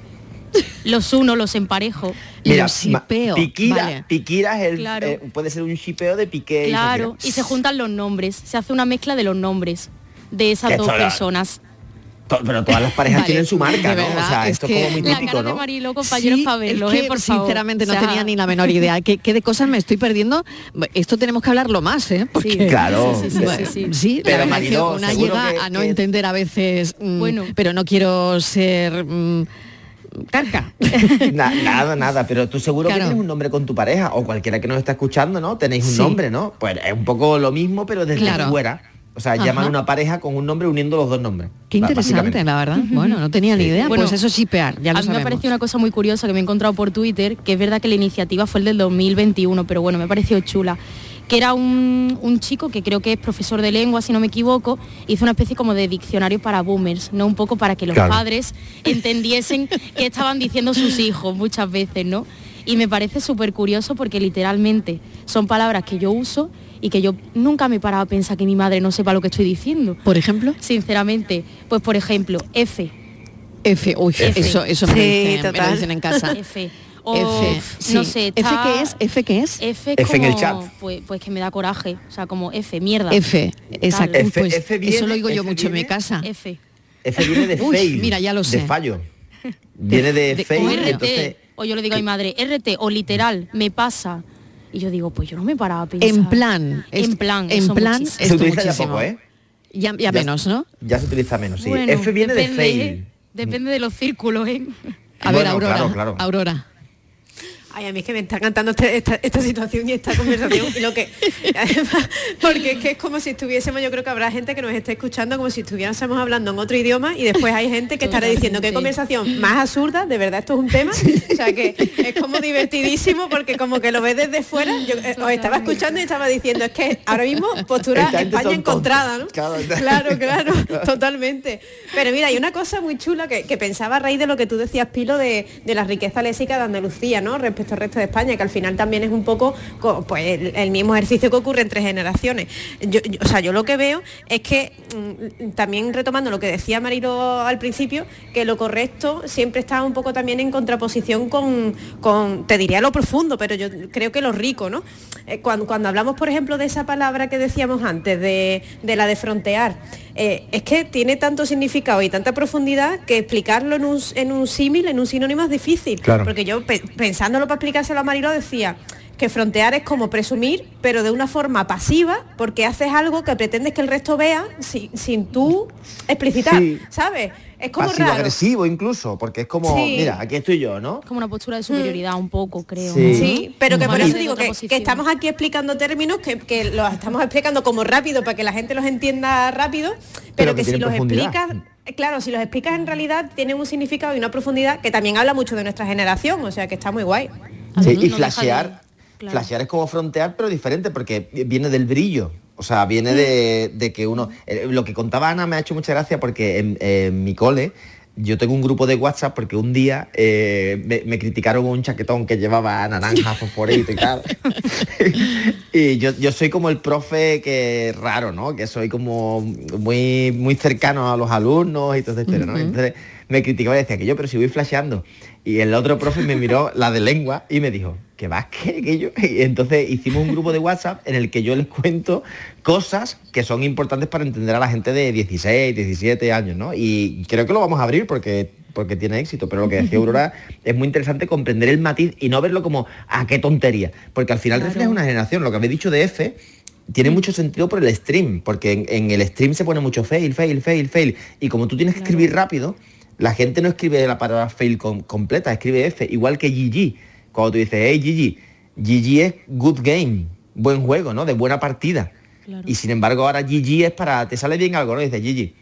Los uno, los emparejo. Mira, los ma- Piquira, Vale. Piquira es el, Claro. eh, puede ser un shipeo de Piqué y Claro, y se juntan los nombres, se hace una mezcla de los nombres de esas dos personas. Pero todas las parejas Vale, tienen su marca, ¿no? verdad, o sea, es esto que es como muy La típico, cara de ¿no? Marilo, compañeros, Sí, para verlo, es que ¿eh? Por favor. sinceramente no O sea, tenía ni la menor idea. ¿Qué, qué de cosas me estoy perdiendo? Esto tenemos que hablarlo más, ¿eh? Porque, Claro. Sí, sí, sí, Bueno, sí, sí. sí, la Pero, que una llega que- a no que- entender a veces, mm, Bueno. pero no quiero ser mm, carca. Na- nada, nada, pero tú seguro Claro. que tienes un nombre con tu pareja o cualquiera que nos está escuchando, ¿no? Tenéis un Sí. nombre, ¿no? Pues es un poco lo mismo, pero desde Claro. fuera. O sea, Ajá. llaman a una pareja con un nombre uniendo los dos nombres. Qué interesante, la verdad. Bueno, no tenía ni idea. Bueno, pues eso es shipear, ya lo a mí me sabemos. pareció una cosa muy curiosa que me he encontrado por Twitter, que es verdad que la iniciativa fue el del 2021, pero bueno, me pareció chula que era un, un chico que creo que es profesor de lengua, si no me equivoco, hizo una especie como de diccionario para boomers, ¿no? Un poco para que los Claro. padres entendiesen qué estaban diciendo sus hijos muchas veces, ¿no? Y me parece súper curioso porque literalmente son palabras que yo uso y que yo nunca me he parado a pensar que mi madre no sepa lo que estoy diciendo. Por ejemplo. Sinceramente, pues por ejemplo, F. F, uy, F. eso, eso me, Sí, dicen, me lo total. dicen en casa. F. O, F, no sé, ¿F qué es? ¿F qué es? F, F en el como- chat. Pues, pues que me da coraje. O sea, como F, mierda. F, exacto. Pues, F viene- eso lo digo yo F mucho en mi casa. F. F viene de Uy, fail. mira, ya lo sé. De fallo. Viene de, De- fail, o RT. entonces... O yo le digo a mi madre, RT o literal, me pasa. Y yo digo, pues yo no me paraba a pensar. En plan, En plan, en eso plan, muchísimo. Se utiliza ya poco, ¿eh? Ya, ya menos, ¿no? Ya se utiliza menos, sí. Bueno, F viene de depende, fail. ¿eh? Depende de los círculos, ¿eh? A ver, Aurora, claro, claro. Aurora. Ay, a mí es que me está encantando este- esta, esta situación y esta conversación. Y lo que además, porque es que es como si estuviésemos, yo creo que habrá gente que nos esté escuchando como si estuviésemos hablando en otro idioma y después hay gente que estará diciendo qué conversación más absurda, de verdad esto es un tema, o sea que es como divertidísimo porque como que lo ves desde fuera, yo eh, os estaba escuchando y estaba diciendo es que ahora mismo postura España encontrada, ¿no? Claro, claro, totalmente. Pero mira, hay una cosa muy chula que, que pensaba a raíz de lo que tú decías, Pilo, de, de la riqueza léxica de Andalucía, ¿no? Respecto al resto de España, que al final también es un poco co- pues, el, mismo ejercicio que ocurre entre generaciones. Yo- o sea, yo lo que veo es que, mm, también retomando lo que decía Marilo al principio, que lo correcto siempre está un poco también en contraposición con, con, te diría lo profundo, pero yo creo que lo rico, ¿no? Eh, cuando, cuando hablamos, por ejemplo, de esa palabra que decíamos antes, de, de la de frontear, eh, es que tiene tanto significado y tanta profundidad que explicarlo en un, en un símil, en un sinónimo es difícil. Claro. Porque yo, pe- pensándolo para explicárselo a Marilo, decía que frontear es como presumir, pero de una forma pasiva, porque haces algo que pretendes que el resto vea sin, sin tú explicitar, Sí. ¿sabes? Es como Pasivo raro. agresivo incluso, porque es como, Sí. mira, aquí estoy yo, ¿no? Como una postura de superioridad un poco, creo. Sí. ¿no? Sí, pero que por eso digo que, estamos aquí explicando términos que, que los estamos explicando como rápido para que la gente los entienda rápido, pero, Pero que que, si los explicas, eh, claro, si los explicas en realidad tienen un significado y una profundidad que también habla mucho de nuestra generación, o sea que está muy guay. Sí, y flashear, claro. flashear es como frontear, pero diferente, porque viene del brillo. O sea, viene de, de que uno... eh, Lo que contaba Ana me ha hecho mucha gracia porque en, en mi cole yo tengo un grupo de WhatsApp porque un día eh, me, me criticaron un chaquetón que llevaba naranja, fosforito y tal. y yo, yo soy como el profe que raro, ¿no? Que soy como muy, muy cercano a los alumnos y todo esa historia, ¿no? Ujú. Entonces me criticaba y decía que yo, pero si voy flasheando. Y el otro profe me miró la de lengua y me dijo, ¿qué vas que que yo? Y entonces hicimos un grupo de WhatsApp en el que yo les cuento cosas que son importantes para entender a la gente de 16, 17 años, ¿no? Y creo que lo vamos a abrir porque porque tiene éxito, pero lo que decía Aurora es muy interesante comprender el matiz y no verlo como, ah, qué tontería, porque al final refleja una generación, lo que habéis dicho de F tiene mucho sentido por el stream, porque en, en el stream se pone mucho fail, fail, fail, fail, y como tú tienes que escribir rápido, la gente no escribe la palabra fail con- completa, escribe F, igual que GG. Cuando tú dices, hey GG, GG es good game, buen juego, ¿no? De buena partida. Y sin embargo ahora GG es para, te sale bien algo, ¿no? Dices GG.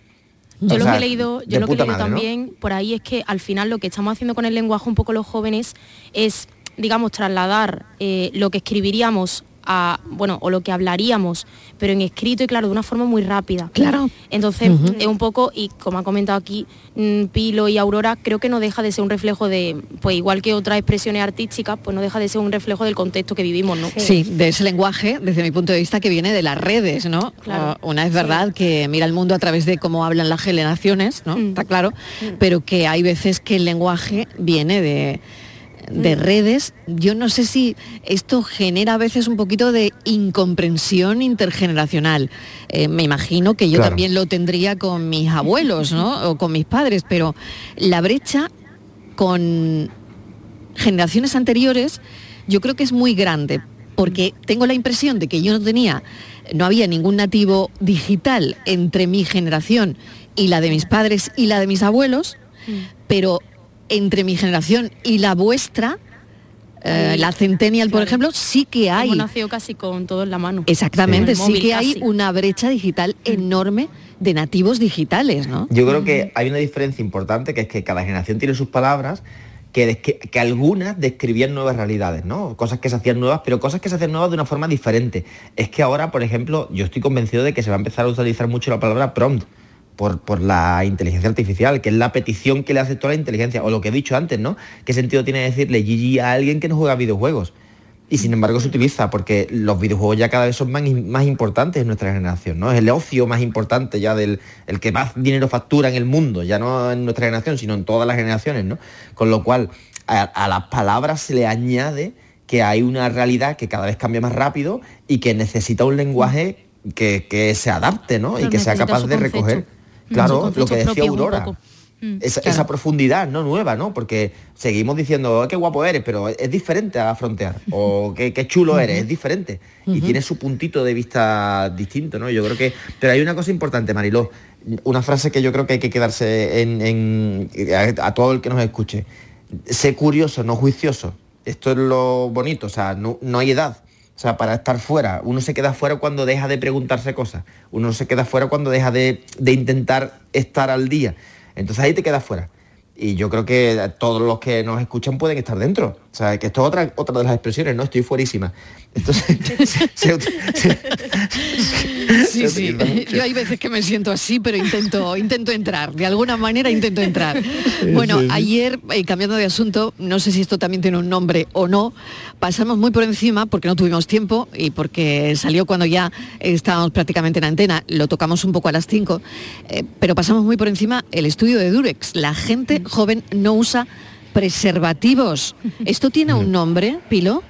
Yo O lo sea, que he leído, yo lo que he leído madre, ¿no? también por ahí es que al final lo que estamos haciendo con el lenguaje un poco los jóvenes es, digamos, trasladar eh, lo que escribiríamos a, bueno, o lo que hablaríamos, pero en escrito y claro, de una forma muy rápida. Claro. Entonces, es un poco, y como ha comentado aquí mm, Pilo y Aurora, creo que no deja de ser un reflejo de, pues igual que otras expresiones artísticas, pues no deja de ser un reflejo del contexto que vivimos, ¿no? Sí, de ese lenguaje, desde mi punto de vista, que viene de las redes, ¿no? Claro. Uh, Una es verdad que mira el mundo a través de cómo hablan las generaciones, ¿no? Mm. Está claro, pero que hay veces que el lenguaje viene de de Mm. redes, yo no sé si esto genera a veces un poquito de incomprensión intergeneracional. Eh, me imagino que yo Claro. también lo tendría con mis abuelos, ¿no? O con mis padres, pero la brecha con generaciones anteriores yo creo que es muy grande porque tengo la impresión de que yo no tenía no había ningún nativo digital entre mi generación y la de mis padres y la de mis abuelos pero entre mi generación y la vuestra eh, la centennial por ejemplo sí que hay Hemos nacido casi con todo en la mano. exactamente sí móvil que hay casi. una brecha digital enorme de nativos digitales no Yo creo que hay una diferencia importante, que es que cada generación tiene sus palabras, que, descri- que algunas describían nuevas realidades, ¿no? Cosas que se hacían nuevas, pero cosas que se hacían nuevas de una forma diferente. Es que ahora, por ejemplo, yo estoy convencido de que se va a empezar a utilizar mucho la palabra prompt por, por la inteligencia artificial, que es la petición que le hace toda la inteligencia, o lo que he dicho antes, ¿no? ¿Qué sentido tiene decirle GG a alguien que no juega videojuegos? Y sin embargo se utiliza porque los videojuegos ya cada vez son más, más importantes en nuestra generación, ¿no? Es el ocio más importante ya del el que más dinero factura en el mundo, ya no en nuestra generación, sino en todas las generaciones, ¿no? Con lo cual a, a las palabras se le añade que hay una realidad que cada vez cambia más rápido y que necesita un lenguaje que, que se adapte, ¿no? y que sea capaz de recoger, claro, lo que decía Aurora. Mm, Esa, claro. esa profundidad no nueva, ¿no? Porque seguimos diciendo, "Oh, qué guapo eres, pero es diferente a frontear. O qué, qué chulo eres, es diferente. Y tiene su puntito de vista distinto, ¿no? Yo creo que. Pero hay una cosa importante, Mariló. Una frase que yo creo que hay que quedarse en, en- a, a todo el que nos escuche. Sé curioso, no juicioso. Esto es lo bonito, o sea, no, no hay edad. O sea, para estar fuera, uno se queda fuera cuando deja de preguntarse cosas. Uno se queda fuera cuando deja de, de intentar estar al día. Entonces ahí te quedas fuera. Y yo creo que todos los que nos escuchan pueden estar dentro. O sea, que esto es otra, otra de las expresiones, ¿no? Estoy fuerísima. Entonces, se, ut- se- Sí, sí. Yo hay veces que me siento así, pero intento, intento entrar. De alguna manera intento entrar. Bueno, ayer, eh, cambiando de asunto, no sé si esto también tiene un nombre o no, pasamos muy por encima porque no tuvimos tiempo y porque salió cuando ya estábamos prácticamente en antena, lo tocamos un poco a las 5, eh, pero pasamos muy por encima el estudio de Durex. La gente joven no usa preservativos. ¿Esto tiene un nombre, Pilo?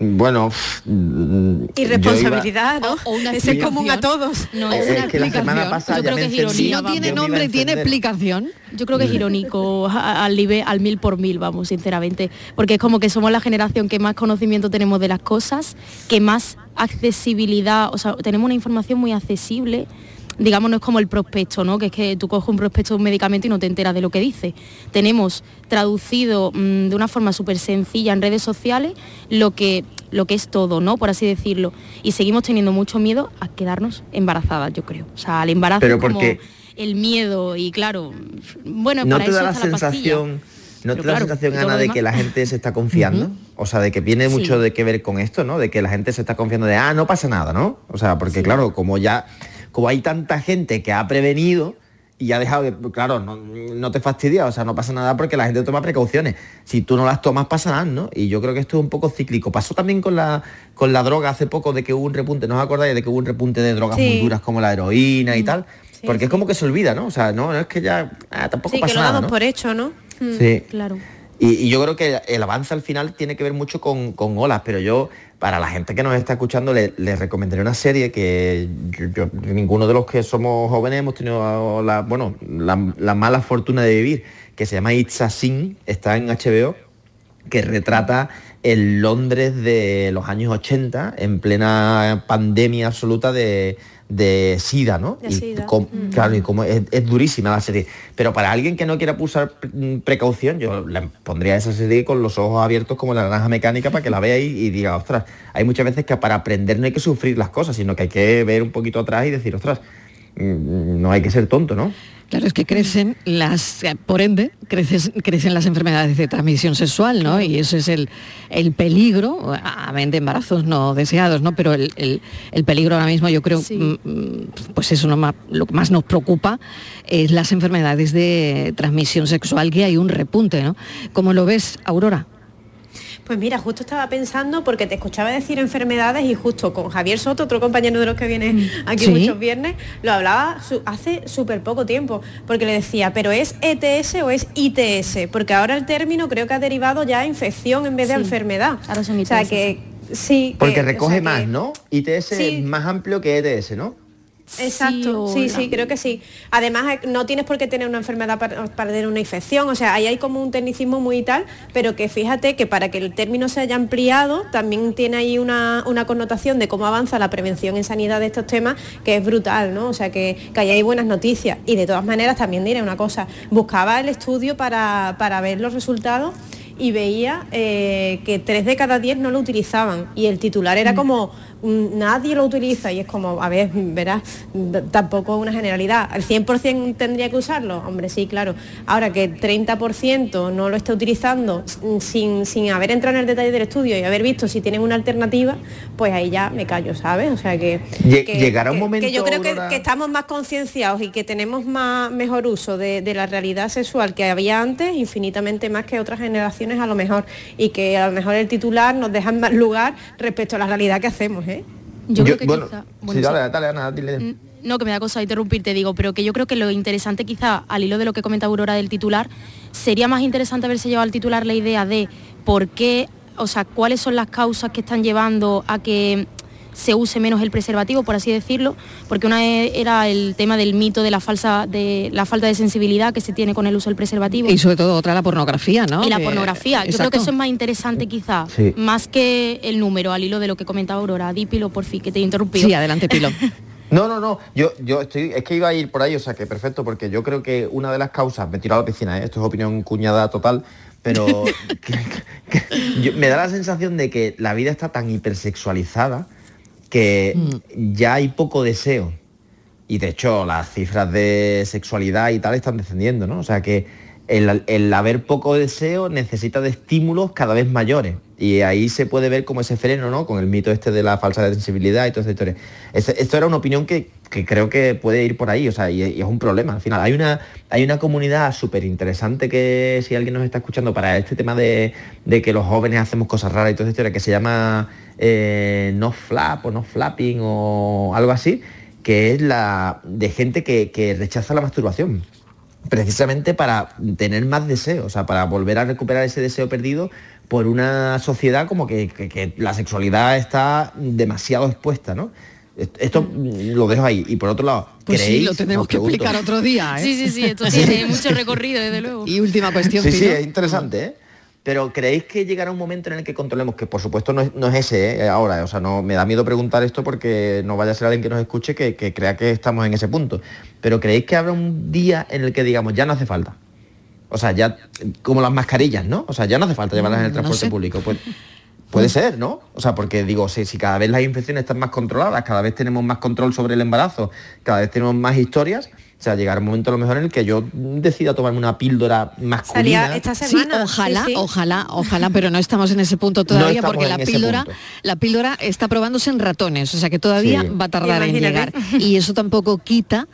Bueno, mm, Irresponsabilidad, ¿no? O una Ese es común a todos. No, Es es una que la semana explicación. pasada Yo creo que es. Si no vamos. tiene nombre, tiene explicación. Yo creo que es irónico al nivel, al mil por mil, vamos, sinceramente. Porque es como que somos la generación que más conocimiento tenemos de las cosas, que más accesibilidad, o sea, tenemos una información muy accesible. Digamos, no es como el prospecto, ¿no? Que es que tú coges un prospecto de un medicamento y no te enteras de lo que dice. Tenemos traducido mm, de una forma súper sencilla en redes sociales lo que, lo que es todo, ¿no? Por así decirlo. Y seguimos teniendo mucho miedo a quedarnos embarazadas, yo creo. O sea, el embarazo Pero como el miedo y claro, bueno, no para te eso da la pastilla. sensación no Pero te da la sensación Ana de que la gente se está confiando o sea de que viene Sí. mucho de que ver con esto no de que la gente se está confiando de ah no pasa nada no o sea porque claro como ya como hay tanta gente que ha prevenido y ha dejado de claro no, no te fastidia o sea no pasa nada porque la gente toma precauciones si tú no las tomas pasarán no y yo creo que esto es un poco cíclico pasó también con la con la droga hace poco de que hubo un repunte no os acordáis de que hubo un repunte de drogas Sí. muy duras como la heroína y tal porque es como que se olvida no o sea no, no es que ya ah, tampoco pasa que lo nada por hecho, ¿no? Mm, Sí. Claro. Y, y yo creo que el avance al final tiene que ver mucho con, con olas, pero yo para la gente que nos está escuchando, les le recomendaré una serie que yo, ninguno de los que somos jóvenes hemos tenido la, bueno, la, la mala fortuna de vivir, que se llama It's a Sin, está en HBO, que retrata el Londres de los años 80, en plena pandemia absoluta de, de SIDA, ¿no? De y SIDA. Mm. Claro, y como es, es durísima la serie. Pero para alguien que no quiera usar precaución, yo le pondría esa serie con los ojos abiertos como la naranja mecánica para que la vea y, y diga, ostras, hay muchas veces que para aprender no hay que sufrir las cosas, sino que hay que ver un poquito atrás y decir, ostras, no hay que ser tonto, ¿no? Claro, es que crecen las, por ende, creces- crecen las enfermedades de transmisión sexual, ¿no? Y eso es el, el peligro, amén de embarazos no deseados, ¿no? Pero el, el- el peligro ahora mismo, yo creo, mm, mm, pues eso no ma- lo que más nos preocupa es las enfermedades de transmisión sexual, que hay un repunte, ¿no? ¿Cómo lo ves, Aurora? Pues mira, justo estaba pensando porque te escuchaba decir enfermedades y justo con Javier Soto, otro compañero de los que viene aquí Sí. muchos viernes, lo hablaba su- hace súper poco tiempo, porque le decía, pero ¿es ETS o es ITS? Porque ahora el término creo que ha derivado ya a infección en vez de Sí. enfermedad. Ahora son O sea ITS, que sí. Porque que- o recoge que- más, ¿no? ITS Sí. es más amplio que ETS, ¿no? Exacto, sí, sí, creo que sí. Además, eh, no tienes por qué tener una enfermedad para, para tener una infección, o sea, ahí hay como un tecnicismo muy tal, pero que fíjate que para que el término se haya ampliado, también tiene ahí una, una connotación de cómo avanza la prevención en sanidad de estos temas, que es brutal, ¿no? O sea, que, que ahí hay buenas noticias. Y de todas maneras, también diré una cosa, buscaba el estudio para, para ver los resultados y veía eh, que tres de cada diez no lo utilizaban y el titular era como "Mm, nadie lo utiliza y es como, a ver, verás, tampoco es una generalidad. ¿Al 100% tendría que usarlo? Hombre, sí, claro. Ahora que 30% no lo está utilizando sin, sin haber entrado en el detalle del estudio y haber visto si tienen una alternativa, pues ahí ya me callo, ¿sabes? O sea que... Lle- que- llegará un momento, Que yo creo que, estamos más concienciados y que tenemos más, mejor uso de, de la realidad sexual que había antes, infinitamente más que otras generaciones a lo mejor, y que a lo mejor el titular nos deja en más lugar respecto a la realidad que hacemos, ¿eh? Yo, creo que bueno, quizá- sí, bueno, dale, dale, Ana, dile. No, que me da cosa interrumpirte, digo, pero que yo creo que lo interesante quizá, al hilo de lo que comenta Aurora del titular, sería más interesante haberse llevado al titular la idea de por qué, o sea, cuáles son las causas que están llevando a que se use menos el preservativo, por así decirlo, porque una e- era el tema del mito de la falsa, de la falta de sensibilidad que se tiene con el uso del preservativo. Y sobre todo otra la pornografía, ¿no? Y la pornografía. Yo creo que eso es más interesante quizá, Sí. más que el número, al hilo de lo que comentaba Aurora. Dípilo, por fin, que te he interrumpido. Sí, adelante, Pilo. No, no, no, yo, yo estoy, es que iba a ir por ahí, o sea que perfecto, porque yo creo que una de las causas, me he tirado a la piscina, ¿eh? esto es opinión cuñada total, pero que- que- que yo- me da la sensación de que la vida está tan hipersexualizada que ya hay poco deseo. Y de hecho las cifras de sexualidad y tal están descendiendo, ¿no? O sea que el, el haber poco deseo necesita de estímulos cada vez mayores. Y ahí se puede ver como ese freno, ¿no? Con el mito este de la falsa sensibilidad y toda esta historia. Esto era una opinión que, que creo que puede ir por ahí, o sea, y, es un problema. Al final, hay una, hay una comunidad súper interesante que si alguien nos está escuchando para este tema de, de que los jóvenes hacemos cosas raras y toda esta historia, que se llama eh, no flap o no flapping o algo así, que es la de gente que, que rechaza la masturbación precisamente para tener más deseo, o sea, para volver a recuperar ese deseo perdido por una sociedad como que, que- que la sexualidad está demasiado expuesta, ¿no? Est- Esto mm, lo dejo ahí. Y por otro lado, Pues sí, ¿creéis? lo tenemos Os que explicar otro día, ¿eh? Sí, sí, sí, esto tiene mucho recorrido, desde luego. Y última cuestión, Sí, sí, es interesante, ¿eh? Pero ¿creéis que llegará un momento en el que controlemos? Que por supuesto no es, no es ese ¿eh? ahora, o sea, no me da miedo preguntar esto porque no vaya a ser alguien que nos escuche que, que crea que estamos en ese punto. Pero ¿creéis que habrá un día en el que digamos, ya no hace falta? O sea, ya como las mascarillas, ¿no? O sea, ya no hace falta llevarlas en el Mm, no transporte sé. público. Pues, puede ser, ¿no? O sea, porque digo, si, si cada vez las infecciones están más controladas, cada vez tenemos más control sobre el embarazo, cada vez tenemos más historias, o sea, llegará un momento a lo mejor en el que yo decida tomarme una píldora masculina. Sí, ojalá, ojalá, ojalá, pero no estamos en ese punto todavía porque la píldora, la píldora está probándose en ratones, o sea que todavía Sí. va a tardar en llegar. Y eso tampoco quita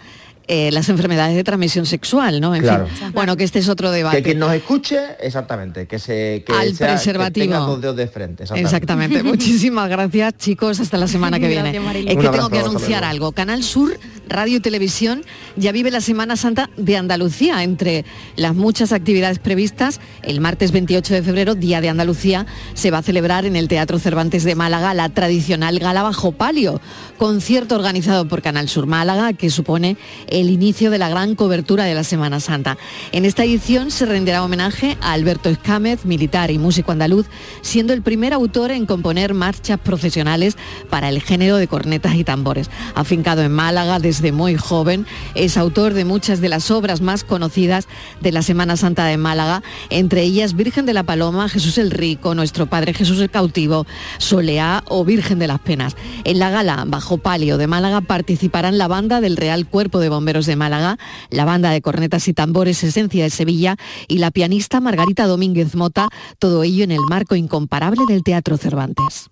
eh, las enfermedades de transmisión sexual, ¿no? En Claro. fin, bueno, que este es otro Que debate. quien nos escuche, exactamente, que se que Al sea- que preservativo. tenga dos dedos de frente. Exactamente. Muchísimas gracias, chicos. Hasta la semana que viene. Es Un que tengo que anunciar algo. Canal Sur Radio y Televisión ya vive la Semana Santa de Andalucía. Entre las muchas actividades previstas, el martes 28 de febrero, Día de Andalucía, se va a celebrar en el Teatro Cervantes de Málaga la tradicional gala bajo palio, concierto organizado por Canal Sur Málaga que supone el inicio de la gran cobertura de la Semana Santa. En esta edición se rendirá homenaje a Alberto Escámez, militar y músico andaluz, siendo el primer autor en componer marchas profesionales para el género de cornetas y tambores. Afincado en Málaga desde muy joven, es autor de muchas de las obras más conocidas de la Semana Santa de Málaga, entre ellas Virgen de la Paloma, Jesús el Rico, Nuestro Padre Jesús el Cautivo, Soleá o Virgen de las Penas. En la gala Bajo Palio de Málaga participarán la banda del Real Cuerpo de De Málaga, la banda de cornetas y tambores Esencia de Sevilla y la pianista Margarita Domínguez Mota, todo ello en el marco incomparable del Teatro Cervantes.